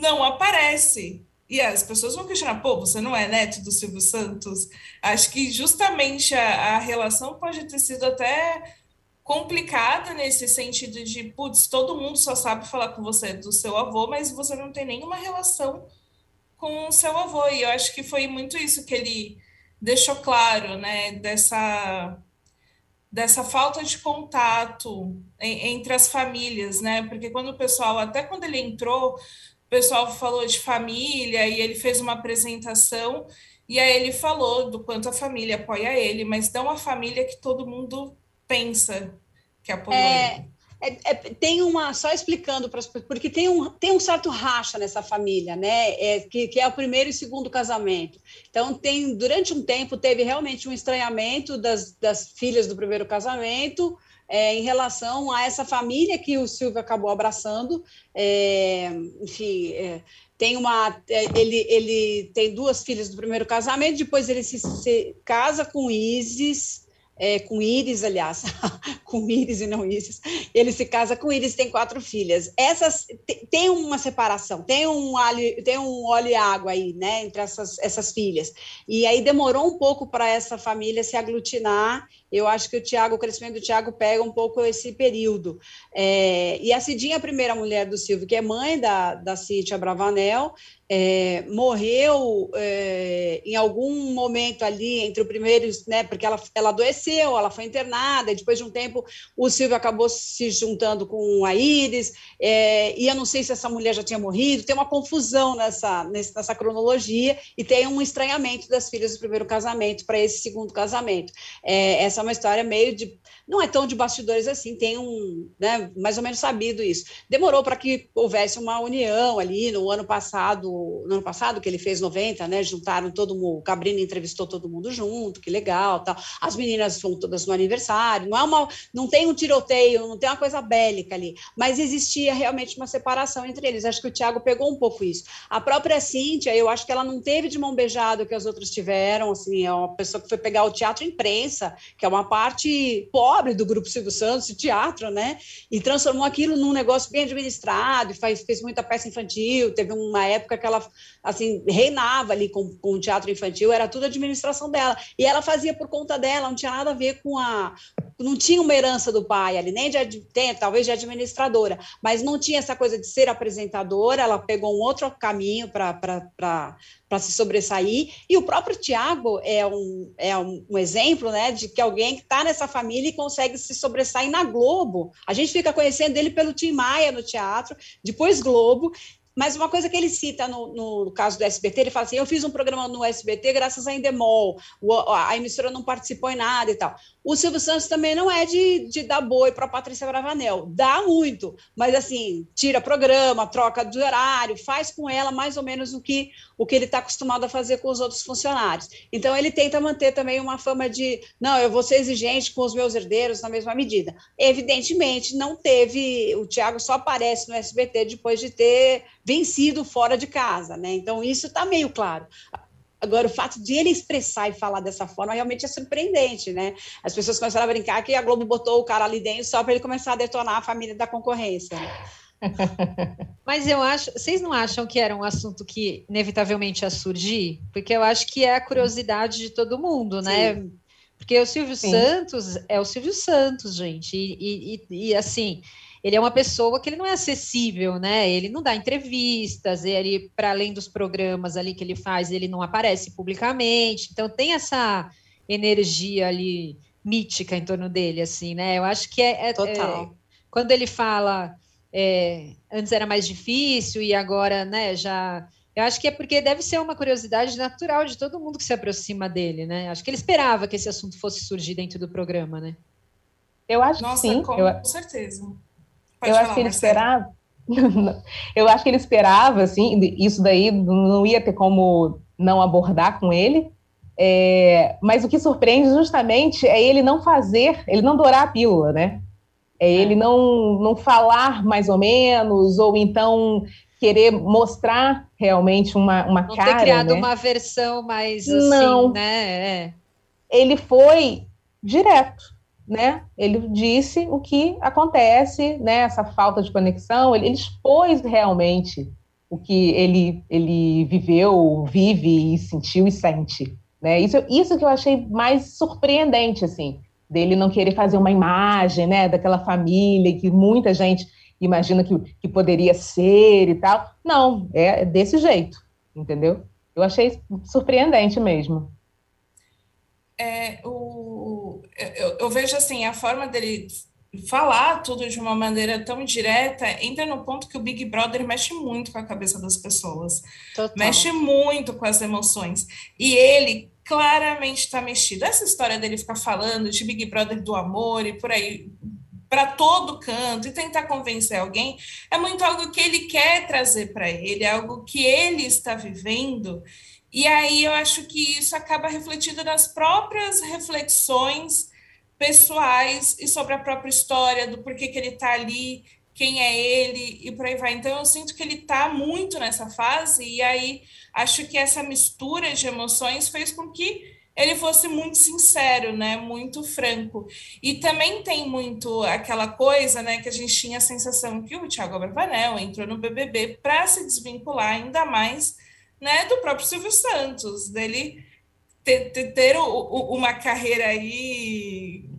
não aparece. E as pessoas vão questionar, pô, você não é neto do Silvio Santos? Acho que justamente a, a relação pode ter sido até complicada nesse sentido de, putz, todo mundo só sabe falar com você do seu avô, mas você não tem nenhuma relação com o seu avô. E eu acho que foi muito isso que ele deixou claro, né, dessa dessa falta de contato entre as famílias, né? Porque quando o pessoal, até quando ele entrou, o pessoal falou de família e ele fez uma apresentação e aí ele falou do quanto a família apoia ele, mas não a família que todo mundo pensa que apoiou É, ele. É- é- tem uma, só explicando para porque tem um, tem um certo racha nessa família, né? É, que, que é o primeiro e segundo casamento. Então, tem, durante um tempo, teve realmente um estranhamento das, das filhas do primeiro casamento é, em relação a essa família que o Silvio acabou abraçando. É, enfim, é, tem uma. é, Ele, ele tem duas filhas do primeiro casamento, depois ele se, se casa com Isis. É, com Íris, aliás, com Íris e não Isis, ele se casa com Íris, tem quatro filhas. Essas te- tem uma separação, tem um óleo, tem um óleo e água aí, né, entre essas, essas filhas. E aí demorou um pouco para essa família se aglutinar. Eu acho que o Tiago, o crescimento do Tiago pega um pouco esse período. É, e a Cidinha, a primeira mulher do Silvio, que é mãe da, da Cíntia Bravanel, é, morreu é, em algum momento ali entre o primeiro, né, porque ela, ela adoeceu, ela foi internada, e depois de um tempo o Silvio acabou se juntando com a Iris, é, e eu não sei se essa mulher já tinha morrido, tem uma confusão nessa, nessa cronologia, e tem um estranhamento das filhas do primeiro casamento para esse segundo casamento. É, essa uma história meio de. Não é tão de bastidores assim, tem um. Né, mais ou menos sabido isso. Demorou para que houvesse uma união ali no ano passado, no ano passado, que ele fez 90, né? Juntaram todo mundo, o Cabrini entrevistou todo mundo junto, que legal, tal. As meninas vão todas no aniversário, não é uma, não tem um tiroteio, não tem uma coisa bélica ali, mas existia realmente uma separação entre eles. Acho que o Tiago pegou um pouco isso. A própria Cíntia, eu acho que ela não teve de mão beijada o que as outras tiveram, assim, é uma pessoa que foi pegar o teatro imprensa, que é uma parte pobre do grupo Silvio Santos, de teatro, né? E transformou aquilo num negócio bem administrado, faz, fez muita peça infantil, teve uma época que ela, assim, reinava ali com, com o teatro infantil, era tudo administração dela. E ela fazia por conta dela, não tinha nada a ver com a... Não tinha uma herança do pai ali, nem de, tem, talvez de administradora, mas não tinha essa coisa de ser apresentadora, ela pegou um outro caminho para para se sobressair. E o próprio Tiago é um, é um, um exemplo né, de que alguém que está nessa família e consegue se sobressair na Globo. A gente fica conhecendo ele pelo Tim Maia no teatro, depois Globo. Mas uma coisa que ele cita no, no, caso do SBT, ele fala assim: eu fiz um programa no SBT graças a Endemol, a emissora não participou em nada e tal. O Silvio Santos também não é de, de dar boi para a Patrícia Bravanel, dá muito, mas assim, tira programa, troca de horário, faz com ela mais ou menos o que, o que ele está acostumado a fazer com os outros funcionários. Então, ele tenta manter também uma fama de, não, eu vou ser exigente com os meus herdeiros na mesma medida. Evidentemente, não teve, o Tiago só aparece no SBT depois de ter vencido fora de casa, né? Então, isso está meio claro. Agora, o fato de ele expressar e falar dessa forma realmente é surpreendente, né? As pessoas começaram a brincar que a Globo botou o cara ali dentro só para ele começar a detonar a família da concorrência. Né? Mas eu acho, vocês não acham que era um assunto que inevitavelmente ia surgir? Porque eu acho que é a curiosidade de todo mundo, né? Sim. Porque o Silvio Sim. Santos é o Silvio Santos, gente, e, e, e assim ele é uma pessoa que ele não é acessível, né? Ele não dá entrevistas, ele, para além dos programas ali que ele faz, ele não aparece publicamente. Então tem essa energia ali mítica em torno dele, assim, né? Eu acho que é, é, é quando ele fala é, antes era mais difícil e agora, né? Já eu acho que é porque deve ser uma curiosidade natural de todo mundo que se aproxima dele, né? Acho que ele esperava que esse assunto fosse surgir dentro do programa, né? Eu acho Nossa, que sim. com eu... certeza. Pode eu falar, acho que ele esperava. eu acho que ele esperava, assim, isso daí não ia ter como não abordar com ele. É, mas o que surpreende justamente é ele não fazer, ele não dourar a pílula, né? É, é ele não, não falar mais ou menos, ou então querer mostrar realmente uma, uma não cara. Não ter criado né? uma versão mais assim, não. né? É. Ele foi direto né? Ele disse o que acontece, né? Essa falta de conexão. Ele, ele expôs realmente o que ele ele viveu, vive e sentiu e sente, né? Isso isso que eu achei mais surpreendente, assim, dele não querer fazer uma imagem, né? Daquela família que muita gente imagina que, que poderia ser e tal. Não, é desse jeito, entendeu? Eu achei surpreendente mesmo. É, o eu, eu vejo assim, a forma dele falar tudo de uma maneira tão direta entra no ponto que o Big Brother mexe muito com a cabeça das pessoas. Total. Mexe muito com as emoções. E ele claramente está mexido. Essa história dele ficar falando de Big Brother do amor e por aí para todo canto e tentar convencer alguém é muito algo que ele quer trazer para ele, é algo que ele está vivendo. E aí eu acho que isso acaba refletindo nas próprias reflexões pessoais e sobre a própria história, do porquê que ele está ali, quem é ele e por aí vai. Então eu sinto que ele está muito nessa fase e aí acho que essa mistura de emoções fez com que ele fosse muito sincero, né, muito franco. E também tem muito aquela coisa, né, que a gente tinha a sensação que o Thiago Abravanel entrou no BBB para se desvincular ainda mais, né, do próprio Silvio Santos, dele ter, ter, ter o, o, uma carreira aí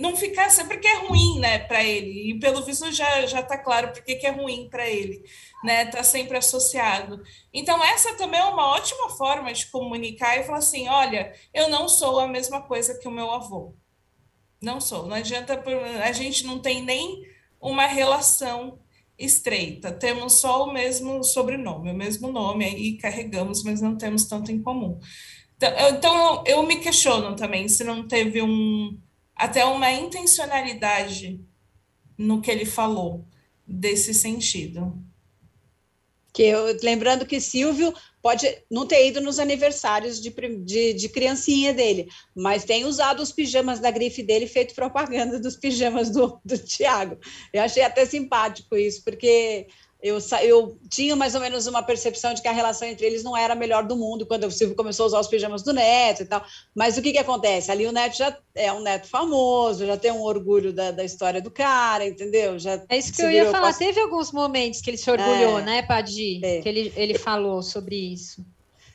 não ficar sempre porque é ruim, né, para ele. E pelo visto já já está claro porque que é ruim para ele, né? Tá sempre associado. Então essa também é uma ótima forma de comunicar e falar assim, olha, eu não sou a mesma coisa que o meu avô. Não sou. Não adianta a gente não tem nem uma relação estreita. Temos só o mesmo sobrenome, o mesmo nome aí carregamos, mas não temos tanto em comum. Então, eu, então eu me questiono também se não teve um até uma intencionalidade no que ele falou desse sentido. Que eu, lembrando que Silvio pode não ter ido nos aniversários de, de, de criancinha dele, mas tem usado os pijamas da grife dele feito propaganda dos pijamas do, do Tiago. Eu achei até simpático isso, porque eu, eu tinha mais ou menos uma percepção de que a relação entre eles não era a melhor do mundo quando o Silvio começou a usar os pijamas do Neto e tal. Mas o que, que acontece? Ali o Neto já é um neto famoso, já tem um orgulho da, da história do cara, entendeu? Já é isso que eu ia falar. Teve alguns momentos que ele se orgulhou, é, né, Padi? É. Que ele, ele falou sobre isso.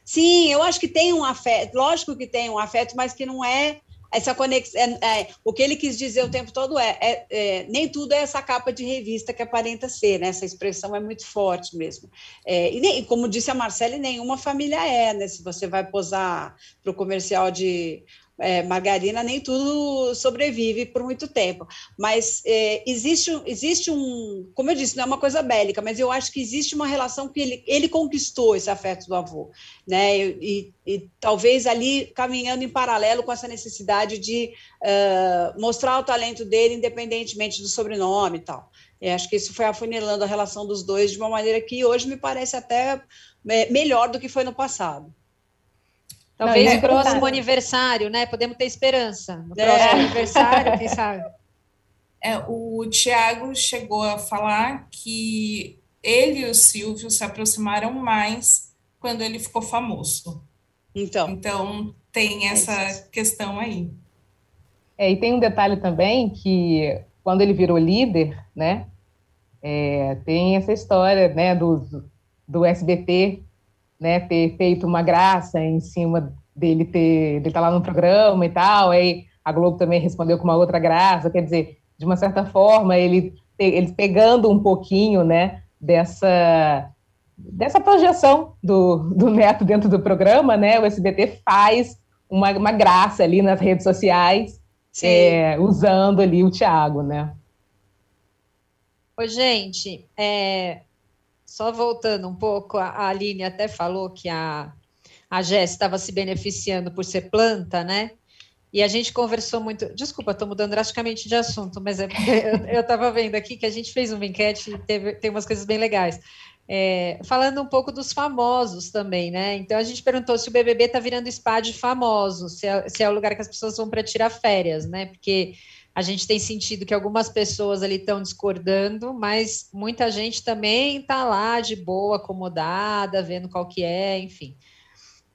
Sim, eu acho que tem um afeto, lógico que tem um afeto, mas que não é essa conexão. É, é, o que ele quis dizer o tempo todo é, é, é, nem tudo é essa capa de revista que aparenta ser, né? Essa expressão é muito forte mesmo. É, e nem, como disse a Marcele, nenhuma família é, né? Se você vai posar para o comercial de é, margarina, nem tudo sobrevive por muito tempo. Mas é, existe, existe um, como eu disse, não é uma coisa bélica, mas eu acho que existe uma relação que ele, ele conquistou esse afeto do avô, né? E, e, talvez ali caminhando em paralelo com essa necessidade de uh, mostrar o talento dele, independentemente do sobrenome e tal. Eu acho que isso foi afunilando a relação dos dois de uma maneira que hoje me parece até é, melhor do que foi no passado. Talvez no é próximo aniversário, né? Podemos ter esperança. No é. próximo aniversário, quem sabe? É, o Tiago chegou a falar que ele e o Silvio se aproximaram mais quando ele ficou famoso. Então, então tem é essa é questão aí. É, e tem um detalhe também que quando ele virou líder, né, é, tem essa história, né, do, do SBT, né, ter feito uma graça em cima dele ter, estar tá lá no programa e tal, aí a Globo também respondeu com uma outra graça, quer dizer, de uma certa forma, ele, ele pegando um pouquinho, né, dessa dessa projeção do, do Neto dentro do programa, né, o SBT faz uma, uma graça ali nas redes sociais, é, usando ali o Thiago, né. Oi, gente, é, só voltando um pouco, a Aline até falou que a, a Jess estava se beneficiando por ser planta, né? E a gente conversou muito. Desculpa, estou mudando drasticamente de assunto, mas é eu estava vendo aqui que a gente fez uma enquete e teve, tem umas coisas bem legais. É, falando um pouco dos famosos também, né? Então a gente perguntou se o BBB está virando spa de famosos, se é, se é o lugar que as pessoas vão para tirar férias, né? Porque a gente tem sentido que algumas pessoas ali estão discordando, mas muita gente também está lá de boa, acomodada, vendo qual que é, enfim.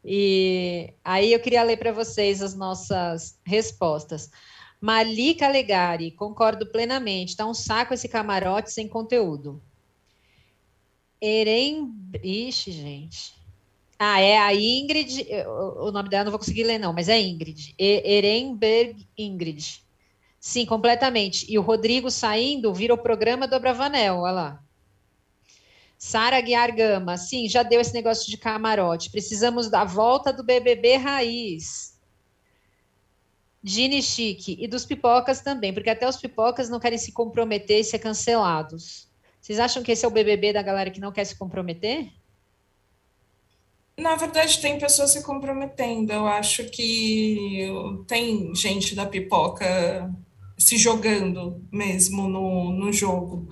E aí eu queria ler para vocês as nossas respostas. Malika Legari, concordo plenamente, tá um saco esse camarote sem conteúdo. Eren. Ixi, gente. Ah, é a Ingrid. O nome dela não vou conseguir ler, não, mas é Ingrid. Erenberg Ingrid. Sim, completamente. E o Rodrigo saindo vira o programa do Abravanel, olha lá. Sara Guiar Gama, sim, já deu esse negócio de camarote. Precisamos da volta do BBB raiz. Gini Chique, e dos pipocas também, porque até os pipocas não querem se comprometer e ser cancelados. Vocês acham que esse é o BBB da galera que não quer se comprometer? Na verdade, tem pessoas se comprometendo. Eu acho que tem gente da pipoca se jogando mesmo no, no jogo.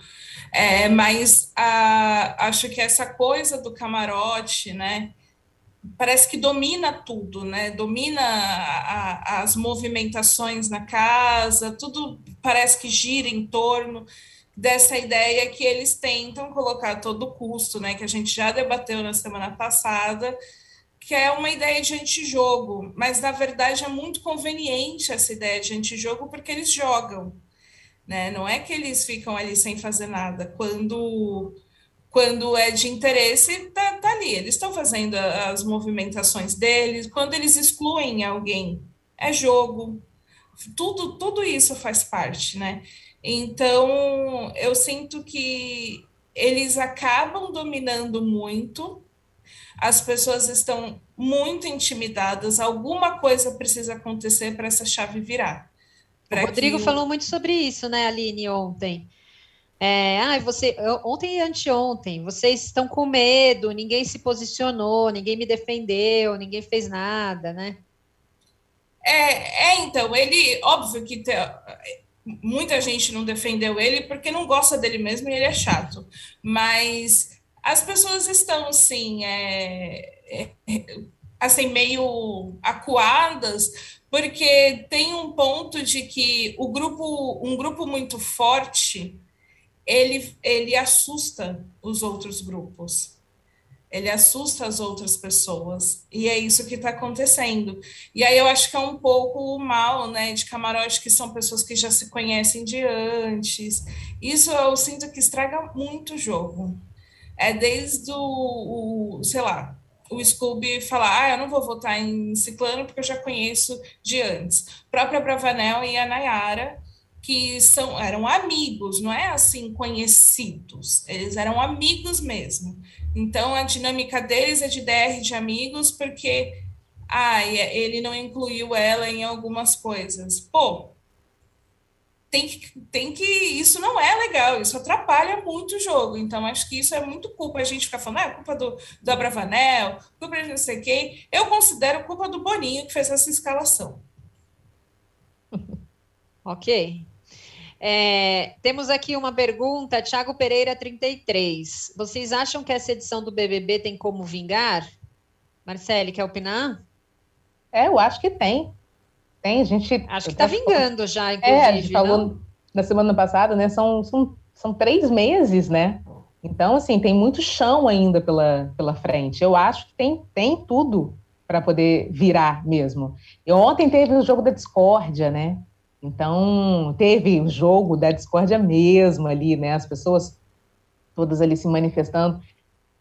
É, mas a, acho que essa coisa do camarote, né? Parece que domina tudo, né? Domina a, a, as movimentações na casa, tudo parece que gira em torno dessa ideia que eles tentam colocar a todo custo, né? Que a gente já debateu na semana passada, que é uma ideia de antijogo, mas na verdade é muito conveniente essa ideia de antijogo porque eles jogam, né? Não é que eles ficam ali sem fazer nada. Quando quando é de interesse, tá, tá ali. Eles estão fazendo as movimentações deles. Quando eles excluem alguém, é jogo. Tudo tudo isso faz parte, né? Então, eu sinto que eles acabam dominando muito as pessoas estão muito intimidadas, alguma coisa precisa acontecer para essa chave virar. O Rodrigo que... falou muito sobre isso, né, Aline, ontem. É, ah, você, ontem e anteontem, vocês estão com medo, ninguém se posicionou, ninguém me defendeu, ninguém fez nada, né? É, é então, ele, óbvio que te, muita gente não defendeu ele porque não gosta dele mesmo e ele é chato, mas as pessoas estão assim, é, é, assim meio acuadas, porque tem um ponto de que o grupo, um grupo muito forte, ele, ele assusta os outros grupos. Ele assusta as outras pessoas. E é isso que está acontecendo. E aí eu acho que é um pouco o mal, né, de camarote, que são pessoas que já se conhecem de antes. Isso eu sinto que estraga muito o jogo é desde o, o sei lá, o Scooby falar, ah, eu não vou votar em Ciclano porque eu já conheço de antes. Própria Bravanel e a Nayara, que são, eram amigos, não é assim conhecidos, eles eram amigos mesmo. Então a dinâmica deles é de DR de amigos, porque ah, ele não incluiu ela em algumas coisas. Pô, tem que, tem que. Isso não é legal, isso atrapalha muito o jogo. Então, acho que isso é muito culpa. A gente ficar falando, ah, é culpa do, do Abravanel, culpa de não sei quem. Eu considero culpa do Boninho que fez essa escalação. ok. É, temos aqui uma pergunta, Thiago Pereira 33. Vocês acham que essa edição do BBB tem como vingar? Marcele, quer opinar? É, eu acho que tem. Tem, a gente. Acho que está vingando já, inclusive. É, a gente falou não? na semana passada, né? São, são, são três meses, né? Então, assim, tem muito chão ainda pela, pela frente. Eu acho que tem, tem tudo para poder virar mesmo. E ontem teve o jogo da discórdia, né? Então, teve o jogo da discórdia mesmo ali, né? As pessoas todas ali se manifestando.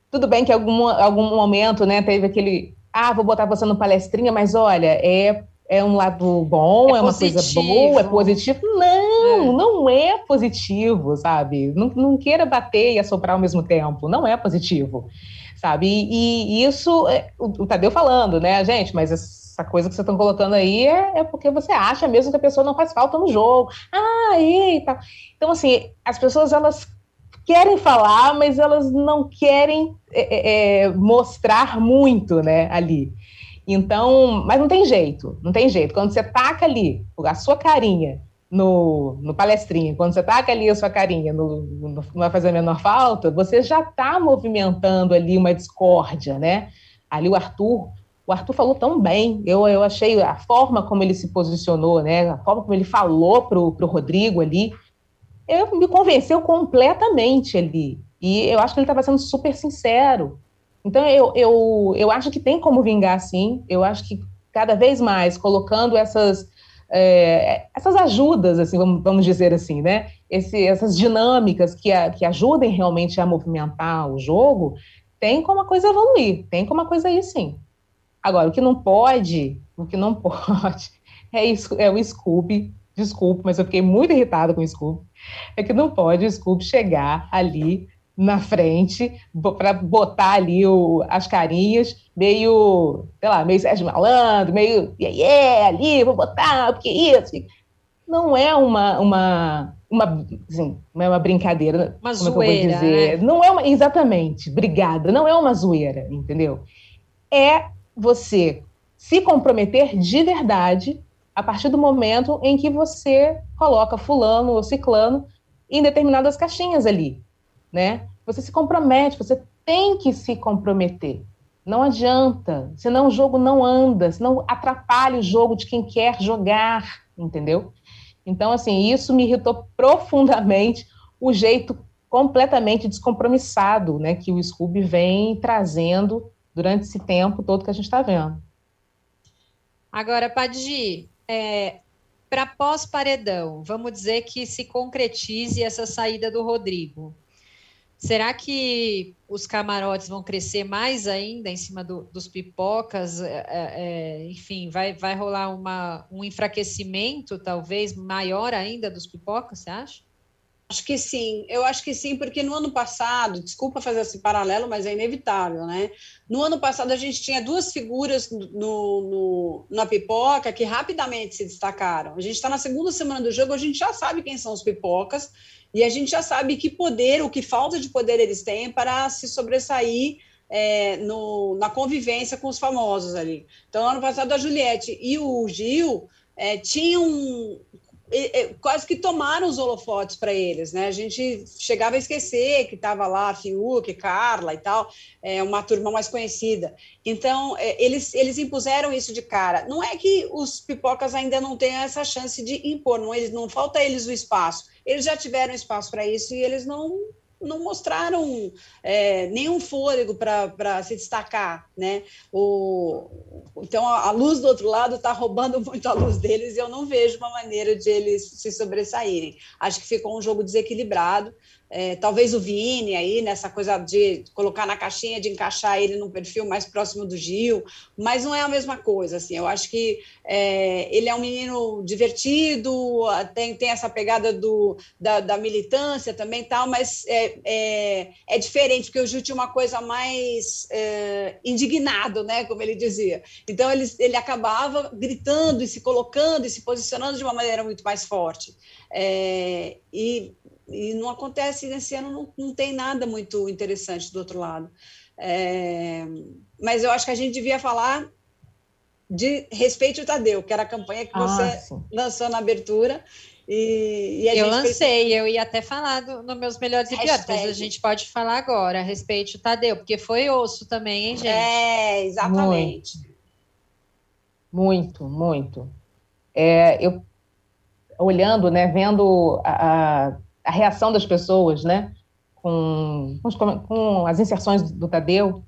Tudo bem que algum, algum momento, né, teve aquele, ah, vou botar você no palestrinha, mas olha, é é um lado bom, é, é uma coisa boa, é positivo. Não, é. não é positivo, sabe? Não, não queira bater e assoprar ao mesmo tempo, não é positivo, sabe? E, e isso, é, o, o Tadeu falando, né, gente, mas essa coisa que vocês estão colocando aí é, é, porque você acha mesmo que a pessoa não faz falta no jogo. Ah, eita. Então, assim, as pessoas, elas querem falar, mas elas não querem é, é, mostrar muito, né, ali. Então, mas não tem jeito, não tem jeito. Quando você taca ali a sua carinha no, no palestrinho, quando você taca ali a sua carinha no, no não vai fazer a menor falta, você já está movimentando ali uma discórdia, né? Ali o Arthur, o Arthur falou tão bem, eu, eu achei a forma como ele se posicionou, né? A forma como ele falou pro, pro Rodrigo ali, eu, me convenceu completamente ali. E eu acho que ele estava sendo super sincero. Então, eu, eu, eu acho que tem como vingar, sim. Eu acho que cada vez mais colocando essas, é, essas ajudas, assim, vamos, vamos dizer assim, né? Esse, essas dinâmicas que, a, que ajudem realmente a movimentar o jogo, tem como a coisa evoluir, tem como a coisa ir, sim. Agora, o que não pode, o que não pode é, isso, é o Scooby, desculpe, mas eu fiquei muito irritada com o Scooby, é que não pode o Scooby chegar ali na frente para botar ali o, as carinhas, meio, sei lá, meio Sérgio Malandro, meio yeah, yeah, ali, vou botar, porque isso. Não é uma, uma, uma, assim, não é uma brincadeira, uma como zoeira, é eu vou dizer. Né? Não é uma, exatamente, obrigada, não é uma zoeira, entendeu? É você se comprometer de verdade a partir do momento em que você coloca fulano ou ciclano em determinadas caixinhas ali né? Você se compromete, você tem que se comprometer. Não adianta, senão o jogo não anda, senão atrapalha o jogo de quem quer jogar, entendeu? Então, assim, isso me irritou profundamente o jeito completamente descompromissado, né, que o Scooby vem trazendo durante esse tempo todo que a gente está vendo. Agora, Padi, é, para pós-paredão, vamos dizer que se concretize essa saída do Rodrigo. Será que os camarotes vão crescer mais ainda em cima do, dos pipocas? É, é, é, enfim, vai, vai rolar uma, um enfraquecimento, talvez, maior ainda dos pipocas, você acha? Acho que sim, eu acho que sim, porque no ano passado, desculpa fazer esse paralelo, mas é inevitável, né? No ano passado a gente tinha duas figuras no, no na pipoca que rapidamente se destacaram. A gente está na segunda semana do jogo, a gente já sabe quem são os pipocas, e a gente já sabe que poder, o que falta de poder eles têm para se sobressair é, no, na convivência com os famosos ali. Então, ano passado, a Juliette e o Gil é, tinham quase que tomaram os holofotes para eles, né? A gente chegava a esquecer que estava lá Fiuk, Carla e tal, é, uma turma mais conhecida. Então, é, eles, eles impuseram isso de cara. Não é que os pipocas ainda não tenham essa chance de impor, não, eles, não falta a eles o espaço. Eles já tiveram espaço para isso e eles não não mostraram é, nenhum fôlego para se destacar, né? O, então a, a luz do outro lado está roubando muito a luz deles e eu não vejo uma maneira de eles se sobressaírem. Acho que ficou um jogo desequilibrado. É, talvez o Vini aí, nessa coisa de colocar na caixinha, de encaixar ele num perfil mais próximo do Gil, mas não é a mesma coisa, assim, eu acho que é, ele é um menino divertido, tem, tem essa pegada do, da, da militância também tal, mas é, é, é, diferente, porque o Gil tinha uma coisa mais é, indignado, né, como ele dizia, então ele, ele acabava gritando e se colocando e se posicionando de uma maneira muito mais forte, é, e e não acontece nesse ano, não, não tem nada muito interessante do outro lado. É, mas eu acho que a gente devia falar de Respeite o Tadeu, que era a campanha que você ah, lançou na abertura. E, e eu lancei, fez... eu ia até falar do, no meus melhores e piores, mas a gente pode falar agora, respeite o Tadeu, porque foi osso também, hein, gente? É, exatamente. Muito, muito. muito. É, eu olhando, né, vendo a, a a reação das pessoas, né? Com, com, com as inserções do, Tadeu,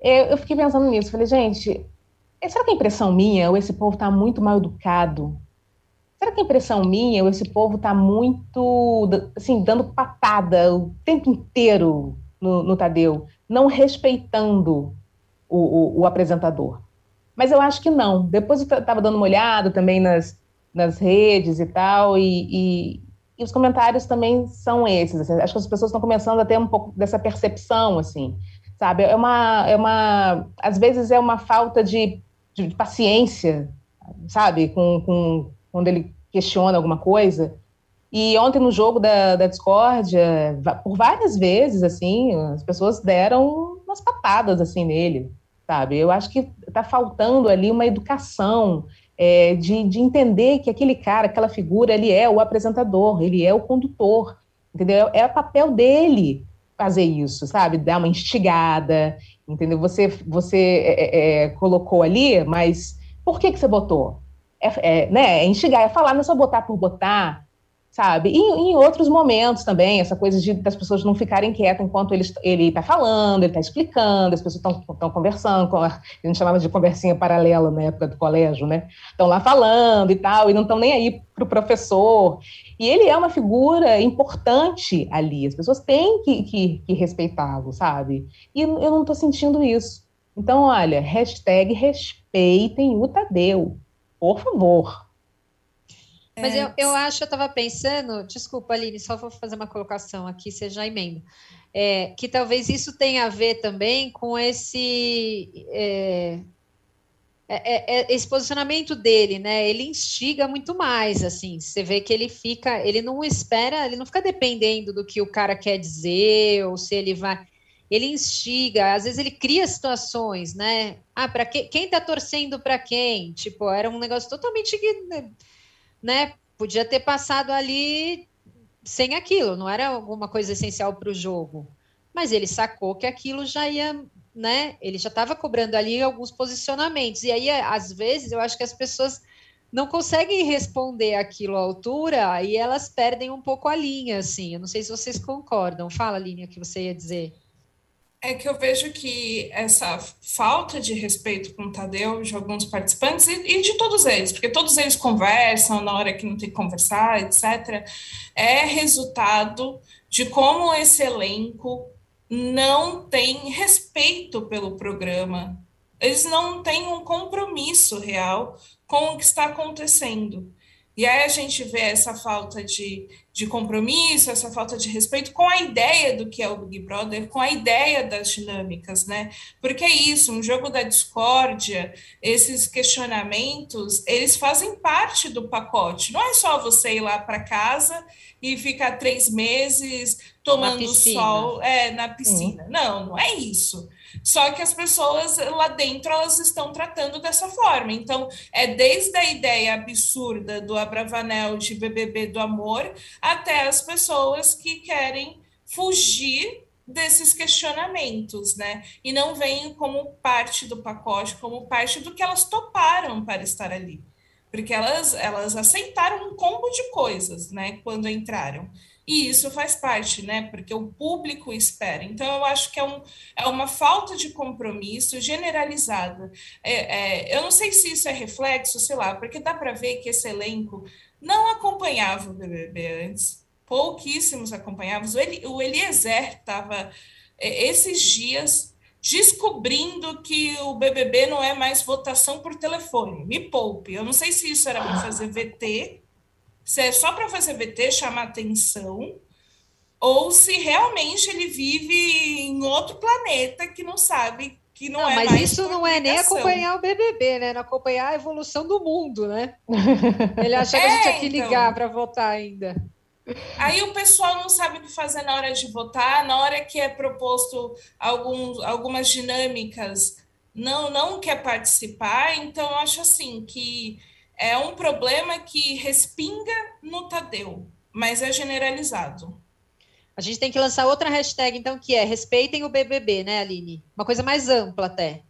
eu, eu, fiquei pensando nisso. Falei, gente, será que é impressão minha ou esse povo está muito mal educado? Será que é impressão minha ou esse povo está muito, assim, dando patada o tempo inteiro no, no Tadeu, não respeitando o, o, o, apresentador? Mas eu acho que não. Depois eu estava dando uma olhada também nas, nas redes e tal, e, e, e os comentários também são esses. Assim, acho que as pessoas estão começando a ter um pouco dessa percepção, assim, sabe? É uma, é uma, às vezes é uma falta de, de paciência, sabe? Com, com, quando ele questiona alguma coisa. E ontem no jogo da, da discórdia, por várias vezes, assim, as pessoas deram umas patadas assim nele, sabe? Eu acho que está faltando ali uma educação é, de, de entender que aquele cara, aquela figura, ele é o apresentador, ele é o condutor, entendeu? É o papel dele fazer isso, sabe? Dar uma instigada, entendeu? Você, você é, é, é colocou ali, mas por que, que você botou? É, é, né, é instigar, é falar, não é só botar por botar, sabe? E em outros momentos também, essa coisa de, das pessoas não ficarem quietas enquanto ele está falando, ele está explicando, as pessoas estão conversando, com a, a gente chamava de conversinha paralela na época do colégio, né? Estão lá falando e tal, e não estão nem aí para o professor. E ele é uma figura importante ali, as pessoas têm que, que, que respeitá-lo, sabe? E eu não estou sentindo isso. Então, olha, hashtag respeitem o Tadeu, por favor. Mas eu, eu acho, eu estava pensando, desculpa, Aline, só vou fazer uma colocação aqui, você já emenda. É, que talvez isso tenha a ver também com esse, é, é, é, esse posicionamento dele, né? Ele instiga muito mais, assim. Você vê que ele fica, ele não espera, ele não fica dependendo do que o cara quer dizer ou se ele vai. Ele instiga, às vezes ele cria situações, né? Ah, para que, quem está torcendo para quem? Tipo, era um negócio totalmente né, podia ter passado ali sem aquilo, não era alguma coisa essencial para o jogo. Mas ele sacou que aquilo já ia, né? Ele já estava cobrando ali alguns posicionamentos. E aí, às vezes, eu acho que as pessoas não conseguem responder aquilo à altura e elas perdem um pouco a linha, assim. Eu não sei se vocês concordam. Fala, Linha, o que você ia dizer. É que eu vejo que essa falta de respeito com o Tadeu de alguns participantes e, e, de todos eles, porque todos eles conversam na hora que não tem que conversar, etc., é resultado de como esse elenco não tem respeito pelo programa. Eles não têm um compromisso real com o que está acontecendo. E aí a gente vê essa falta de, de compromisso, essa falta de respeito com a ideia do que é o Big Brother, com a ideia das dinâmicas, né? Porque é isso, um jogo da discórdia, esses questionamentos, eles fazem parte do pacote. Não é só você ir lá para casa e ficar três meses tomando sol é, na piscina. Uhum. Não, não é isso. Só que as pessoas lá dentro elas estão tratando dessa forma. Então, é desde a ideia absurda do Abravanel de BBB do amor até as pessoas que querem fugir desses questionamentos, né? E não veem como parte do pacote, como parte do que elas toparam para estar ali. Porque elas, elas aceitaram um combo de coisas, né, quando entraram. E isso faz parte, né? Porque o público espera. Então, eu acho que é, um, é uma falta de compromisso generalizada. É, é, eu não sei se isso é reflexo, sei lá, porque dá para ver que esse elenco não acompanhava o BBB antes. pouquíssimos acompanhavam. O Eliezer estava é, esses dias descobrindo que o BBB não é mais votação por telefone. Me poupe. Eu não sei se isso era para fazer VT, se é só para fazer VT, chamar atenção, ou se realmente ele vive em outro planeta que não sabe que não, não é mas mais isso não é nem acompanhar o BBB, né? Não acompanhar a evolução do mundo, né? Ele acha que é, a gente tinha que ligar então... para votar ainda. Aí o pessoal não sabe o que fazer na hora de votar, na hora que é proposto algum, algumas dinâmicas, não, não quer participar. Então, eu acho assim que é um problema que respinga no Tadeu, mas é generalizado. A gente tem que lançar outra hashtag, então, que é respeitem o BBB, né, Aline? Uma coisa mais ampla até.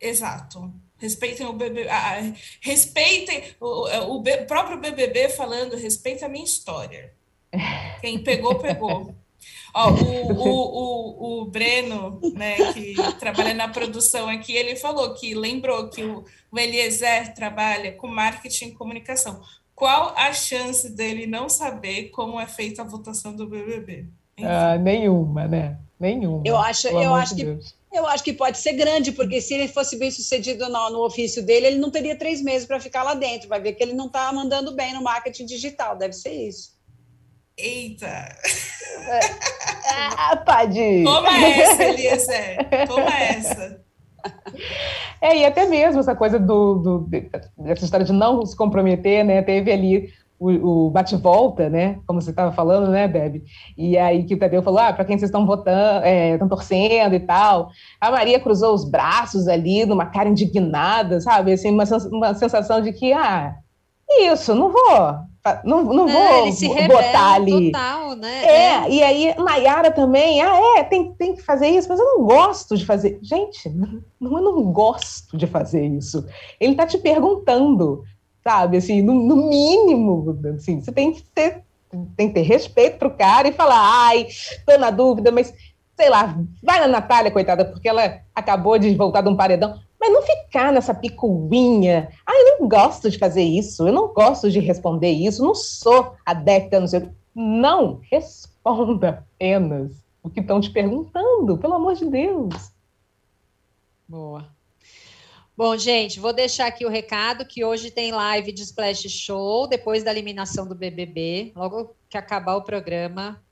Exato. Respeitem o BBB. Ah, respeitem o, o, o, próprio BBB falando, respeita a minha história. Quem pegou, pegou. Ó, o, o, o, o Breno, né, que trabalha na produção aqui, ele falou que lembrou que o, o Eliezer trabalha com marketing e comunicação. Qual a chance dele não saber como é feita a votação do BBB? Ah, nenhuma, né? Nenhuma. Eu acho, eu acho que Deus. Eu acho que pode ser grande, porque se ele fosse bem sucedido no, no ofício dele, ele não teria três meses para ficar lá dentro. Vai ver que ele não está mandando bem no marketing digital, deve ser isso. Eita! É. Ah, pode! Toma essa, Eliezer! Toma essa! É, e até mesmo essa coisa do, do, dessa história de não se comprometer, né? Teve ali o, o bate-volta, né? Como você estava falando, né, Deb? E aí que o Tadeu falou: ah, para quem vocês estão votando, estão é, torcendo e tal. A Maria cruzou os braços ali, numa cara indignada, sabe? Assim, uma, uma sensação de que, ah, isso, não vou. Não, não é, vou botar ali. Total, né? É, é, e aí Nayara também, ah, é, tem, tem que fazer isso, mas eu não gosto de fazer. Gente, não, eu não gosto de fazer isso. Ele está te perguntando sabe? Assim, no, no mínimo, assim, você tem que ter, tem que ter respeito para o cara e falar, ai, tô na dúvida, mas sei lá, vai na Natália, coitada, porque ela acabou de voltar de um paredão, mas não ficar nessa picuinha. Ah, eu não gosto de fazer isso, eu não gosto de responder isso, não sou adepta, não sei. Não, responda apenas o que estão te perguntando, pelo amor de Deus. Boa. Bom, gente, vou deixar aqui o recado que hoje tem live de Splash Show, depois da eliminação do BBB. Logo que acabar o programa,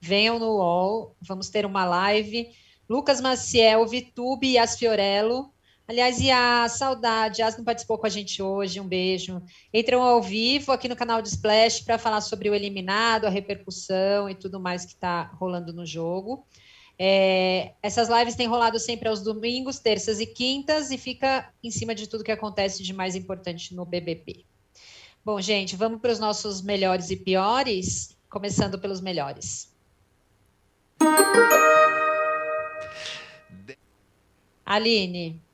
venham no UOL, vamos ter uma live. Lucas Maciel, Vitube e As Fiorello. Aliás, e a Saudade, As não participou com a gente hoje, um beijo. Entram ao vivo aqui no canal de Splash para falar sobre o eliminado, a repercussão e tudo mais que está rolando no jogo. É, essas lives têm rolado sempre aos domingos, terças e quintas e fica em cima de tudo que acontece de mais importante no BBB. Bom, gente, vamos para os nossos melhores e piores, começando pelos melhores. Aline.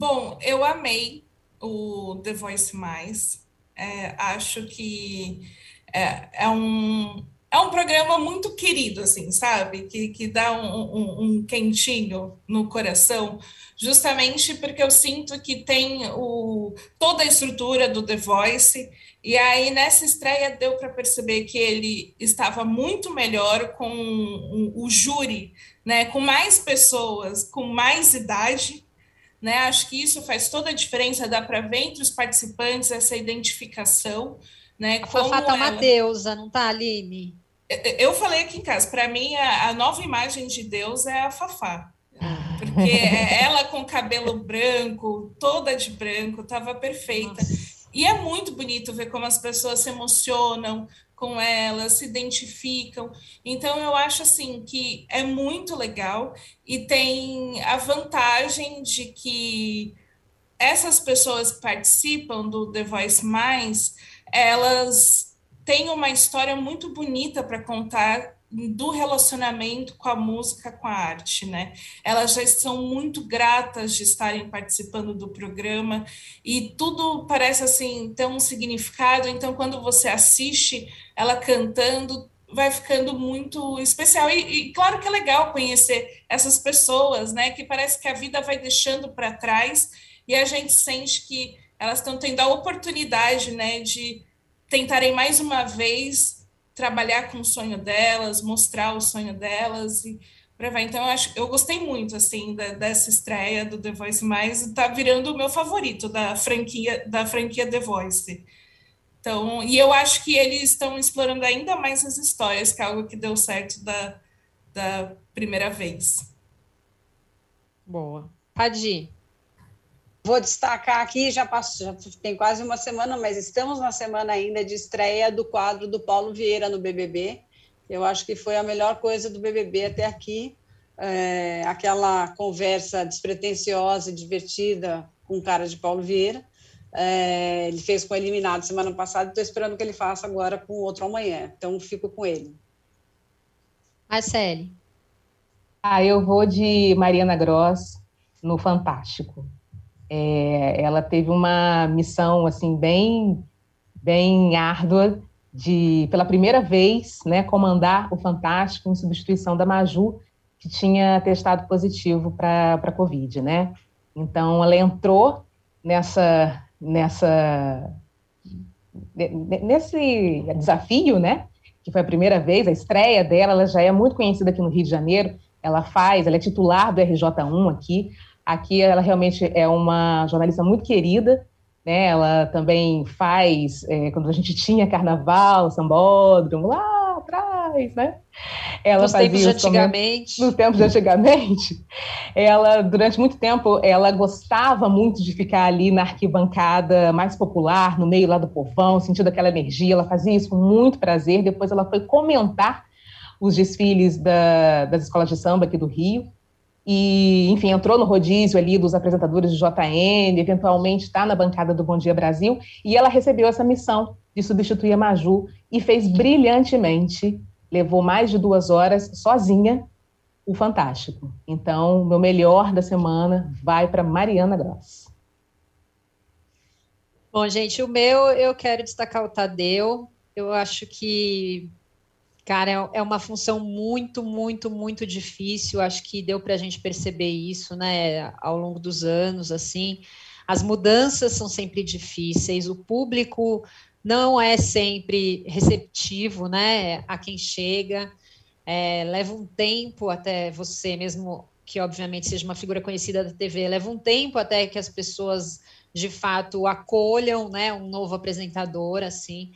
Bom, eu amei o The Voice Mais. É, acho que é, é um, é um programa muito querido, assim, sabe? Que, que dá um, um, um, quentinho no coração, justamente porque eu sinto que tem o, toda a estrutura do The Voice, e aí nessa estreia deu para perceber que ele estava muito melhor com o, o júri, né? Com mais pessoas, com mais idade. Né? Acho que isso faz toda a diferença, dá para ver entre os participantes essa identificação. Né, a Fafá tá uma deusa, não tá, Aline? Eu falei aqui em casa, para mim a, a, nova imagem de Deus é a Fafá. Porque é ela com cabelo branco, toda de branco, estava perfeita. Nossa. E é muito bonito ver como as pessoas se emocionam com ela, se identificam. Então eu acho assim que é muito legal e tem a vantagem de que essas pessoas que participam do The Voice Mais, elas tem uma história muito bonita para contar do relacionamento com a música, com a arte, né? Elas já são muito gratas de estarem participando do programa e tudo parece assim ter um significado. Então, quando você assiste ela cantando, vai ficando muito especial. E, e claro que é legal conhecer essas pessoas, né? Que parece que a vida vai deixando para trás e a gente sente que elas estão tendo a oportunidade, né? De tentarei mais uma vez trabalhar com o sonho delas, mostrar o sonho delas e então, eu, acho, eu gostei muito, assim, da, dessa estreia do The Voice Mais, está virando o meu favorito da franquia, da franquia The Voice. Então, e eu acho que eles estão explorando ainda mais as histórias, que é algo que deu certo da, da primeira vez. Boa. Padi. Vou destacar aqui, já, passou, já tem quase uma semana, mas estamos na semana ainda de estreia do quadro do Paulo Vieira no BBB. Eu acho que foi a melhor coisa do BBB até aqui. É, aquela conversa despretensiosa, divertida com o cara de Paulo Vieira. É, ele fez com o Eliminado semana passada, estou esperando que ele faça agora com o outro amanhã. Então, fico com ele. Marcele. Ah, eu vou de Mariana Gross no Fantástico. É, ela teve uma missão assim bem, bem árdua de, pela primeira vez, né, comandar o Fantástico em substituição da Maju, que tinha testado positivo para a Covid, né? Então, ela entrou nessa, nessa, nesse desafio, né? Que foi a primeira vez, a estreia dela, ela já é muito conhecida aqui no Rio de Janeiro, ela faz, ela é titular do RJ1 aqui, aqui ela realmente é uma jornalista muito querida, né? Ela também faz, é, quando a gente tinha carnaval, sambódromo, lá atrás, né? Ela Nos tempos de antigamente. Nos tempos de antigamente. Ela, durante muito tempo, ela gostava muito de ficar ali na arquibancada mais popular, no meio lá do povão, sentindo aquela energia. Ela fazia isso com muito prazer. Depois ela foi comentar os desfiles da, das escolas de samba aqui do Rio e, enfim, entrou no rodízio ali dos apresentadores do JN, eventualmente está na bancada do Bom Dia Brasil, e ela recebeu essa missão de substituir a Maju e fez brilhantemente. Levou mais de duas horas sozinha o Fantástico. Então, meu melhor da semana vai para Mariana Gross. Bom, gente, o meu eu quero destacar o Tadeu. Eu acho que Cara, é, é uma função muito, muito, muito difícil. Acho que deu para a gente perceber isso, né, ao longo dos anos. Assim, as mudanças são sempre difíceis. O público não é sempre receptivo, né, a quem chega. É, leva um tempo até você mesmo que obviamente seja uma figura conhecida da TV, leva um tempo até que as pessoas de fato acolham, né, um novo apresentador assim.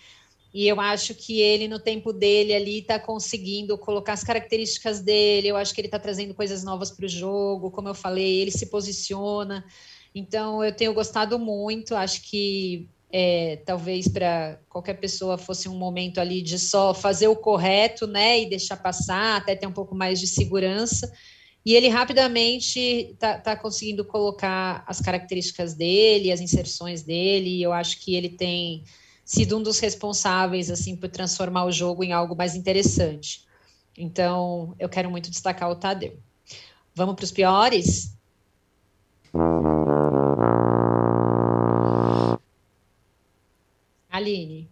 E eu acho que ele, no tempo dele ali, está conseguindo colocar as características dele. Eu acho que ele está trazendo coisas novas para o jogo. Como eu falei, ele se posiciona. Então, eu tenho gostado muito. Acho que é, talvez para qualquer pessoa fosse um momento ali de só fazer o correto, né, e deixar passar, até ter um pouco mais de segurança. E ele rapidamente está tá conseguindo colocar as características dele, as inserções dele. Eu acho que ele tem sido um dos responsáveis assim por transformar o jogo em algo mais interessante. Então, eu quero muito destacar o Tadeu. Vamos para os piores? Aline.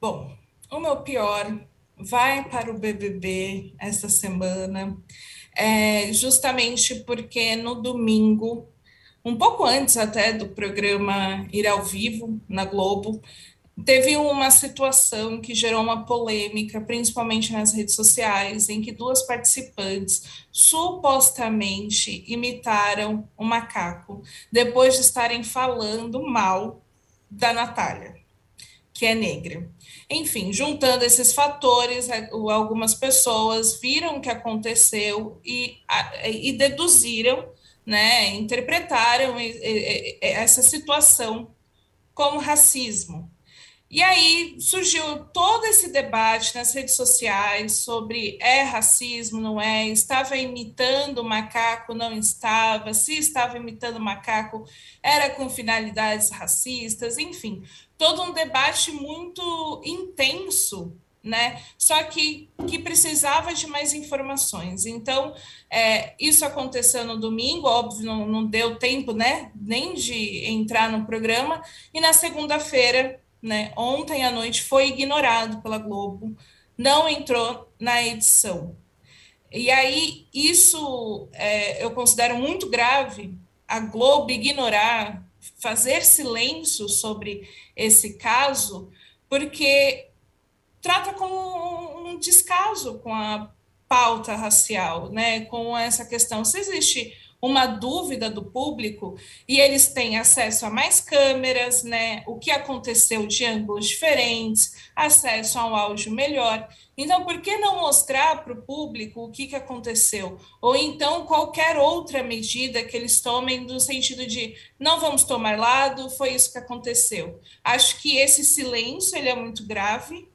Bom, o meu pior vai para o BBB esta semana, é, justamente porque no domingo um pouco antes até do programa ir ao vivo na Globo, teve uma situação que gerou uma polêmica, principalmente nas redes sociais, em que duas participantes supostamente imitaram o um macaco, depois de estarem falando mal da Natália, que é negra. Enfim, juntando esses fatores, é, algumas pessoas viram o que aconteceu e, e deduziram né, interpretaram essa situação como racismo. E aí surgiu todo esse debate nas redes sociais sobre é racismo, não é? Estava imitando macaco, não estava? Se estava imitando macaco, era com finalidades racistas, enfim, todo um debate muito intenso né? Só que, que precisava de mais informações. Então, é, isso aconteceu no domingo, óbvio, não, não deu tempo, né? Nem de entrar no programa. E na segunda-feira, né? Ontem à noite foi ignorado pela Globo, não entrou na edição. E aí, isso é, eu considero muito grave a Globo ignorar, fazer silêncio sobre esse caso, porque trata com um descaso com a pauta racial, né? Com essa questão, se existe uma dúvida do público e eles têm acesso a mais câmeras, né? O que aconteceu de ângulos diferentes, acesso a um áudio melhor. Então, por que não mostrar para o público o que, que aconteceu? Ou então qualquer outra medida que eles tomem no sentido de não vamos tomar lado, foi isso que aconteceu. Acho que esse silêncio ele é muito grave,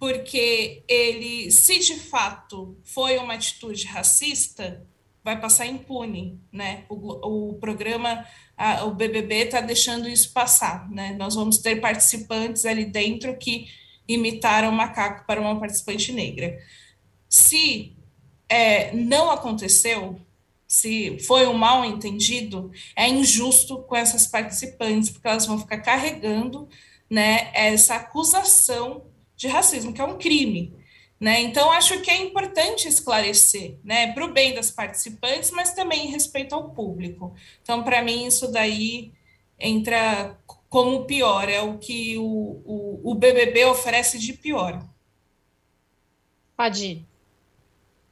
porque ele, se de fato foi uma atitude racista, vai passar impune, né? O, o programa, a, o BBB está deixando isso passar, né? Nós vamos ter participantes ali dentro que imitaram macaco para uma participante negra. Se é, não aconteceu, se foi um mal entendido, é injusto com essas participantes, porque elas vão ficar carregando né, essa acusação de racismo, que é um crime. Né? Então, acho que é importante esclarecer, né, para o bem das participantes, mas também em respeito ao público. Então, para mim, isso daí entra como pior, é o que o, o, o BBB oferece de pior. Pode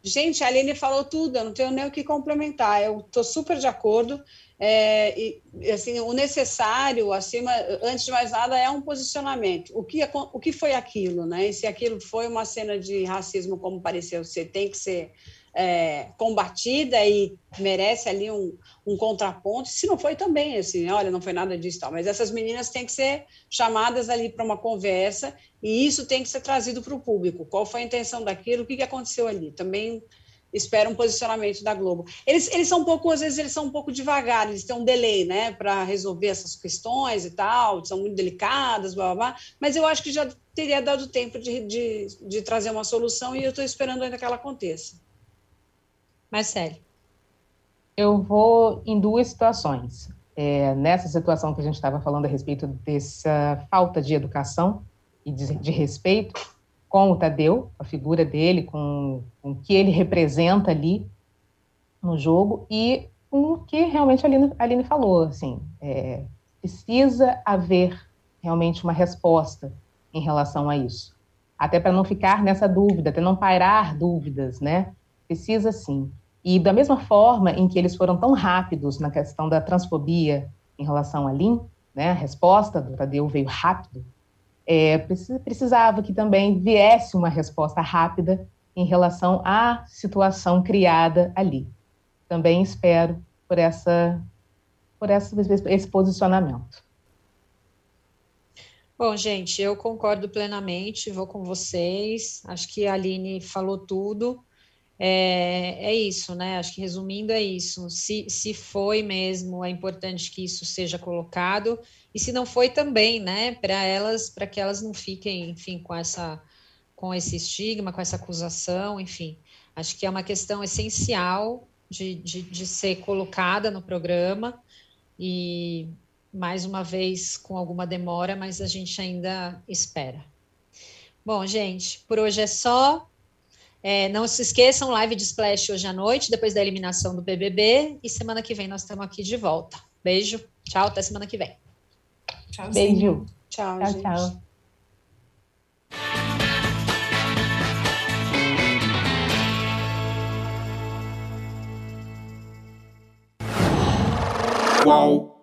Gente, a Aline falou tudo, eu não tenho nem o que complementar, eu estou super de acordo. É, e, assim, o necessário, acima, antes de mais nada, é um posicionamento. O que, o que foi aquilo, né? E se aquilo foi uma cena de racismo, como pareceu ser, tem que ser é, combatida e merece ali um, um contraponto. Se não foi também, assim, olha, não foi nada disso, tal. Mas essas meninas têm que ser chamadas ali para uma conversa e isso tem que ser trazido para o público. Qual foi a intenção daquilo? O que, que aconteceu ali? Também espera um posicionamento da Globo. Eles, eles são um pouco, às vezes, eles são um pouco devagar, eles têm um delay, né, para resolver essas questões e tal, são muito delicadas, blá, blá, blá, mas eu acho que já teria dado tempo de, de, de trazer uma solução e eu estou esperando ainda que ela aconteça. Marcelo. Eu vou em duas situações. É, nessa situação que a gente estava falando a respeito dessa falta de educação e de, de respeito, com o Tadeu, a figura dele, com, com o que ele representa ali no jogo e com o que realmente a Aline, a Aline falou, assim, é, precisa haver realmente uma resposta em relação a isso, até para não ficar nessa dúvida, até não pairar dúvidas, né? Precisa sim. E da mesma forma em que eles foram tão rápidos na questão da transfobia em relação a Lin, né? A resposta do Tadeu veio rápido é, precisava que também viesse uma resposta rápida em relação à situação criada ali. Também espero por essa por essa, esse posicionamento. Bom, gente, eu concordo plenamente, vou com vocês. Acho que a Aline falou tudo. É, é isso, né? Acho que resumindo é isso. Se, se foi mesmo, é importante que isso seja colocado e se não foi também, né, para elas, para que elas não fiquem, enfim, com essa com esse estigma, com essa acusação, enfim, acho que é uma questão essencial de, de, de ser colocada no programa e mais uma vez com alguma demora, mas a gente ainda espera. Bom, gente, por hoje é só. É, não se esqueçam, live de Splash hoje à noite, depois da eliminação do BBB. E semana que vem nós estamos aqui de volta. Beijo, tchau, até semana que vem. Tchau. Beijo. Tchau, tchau. tchau. Qual?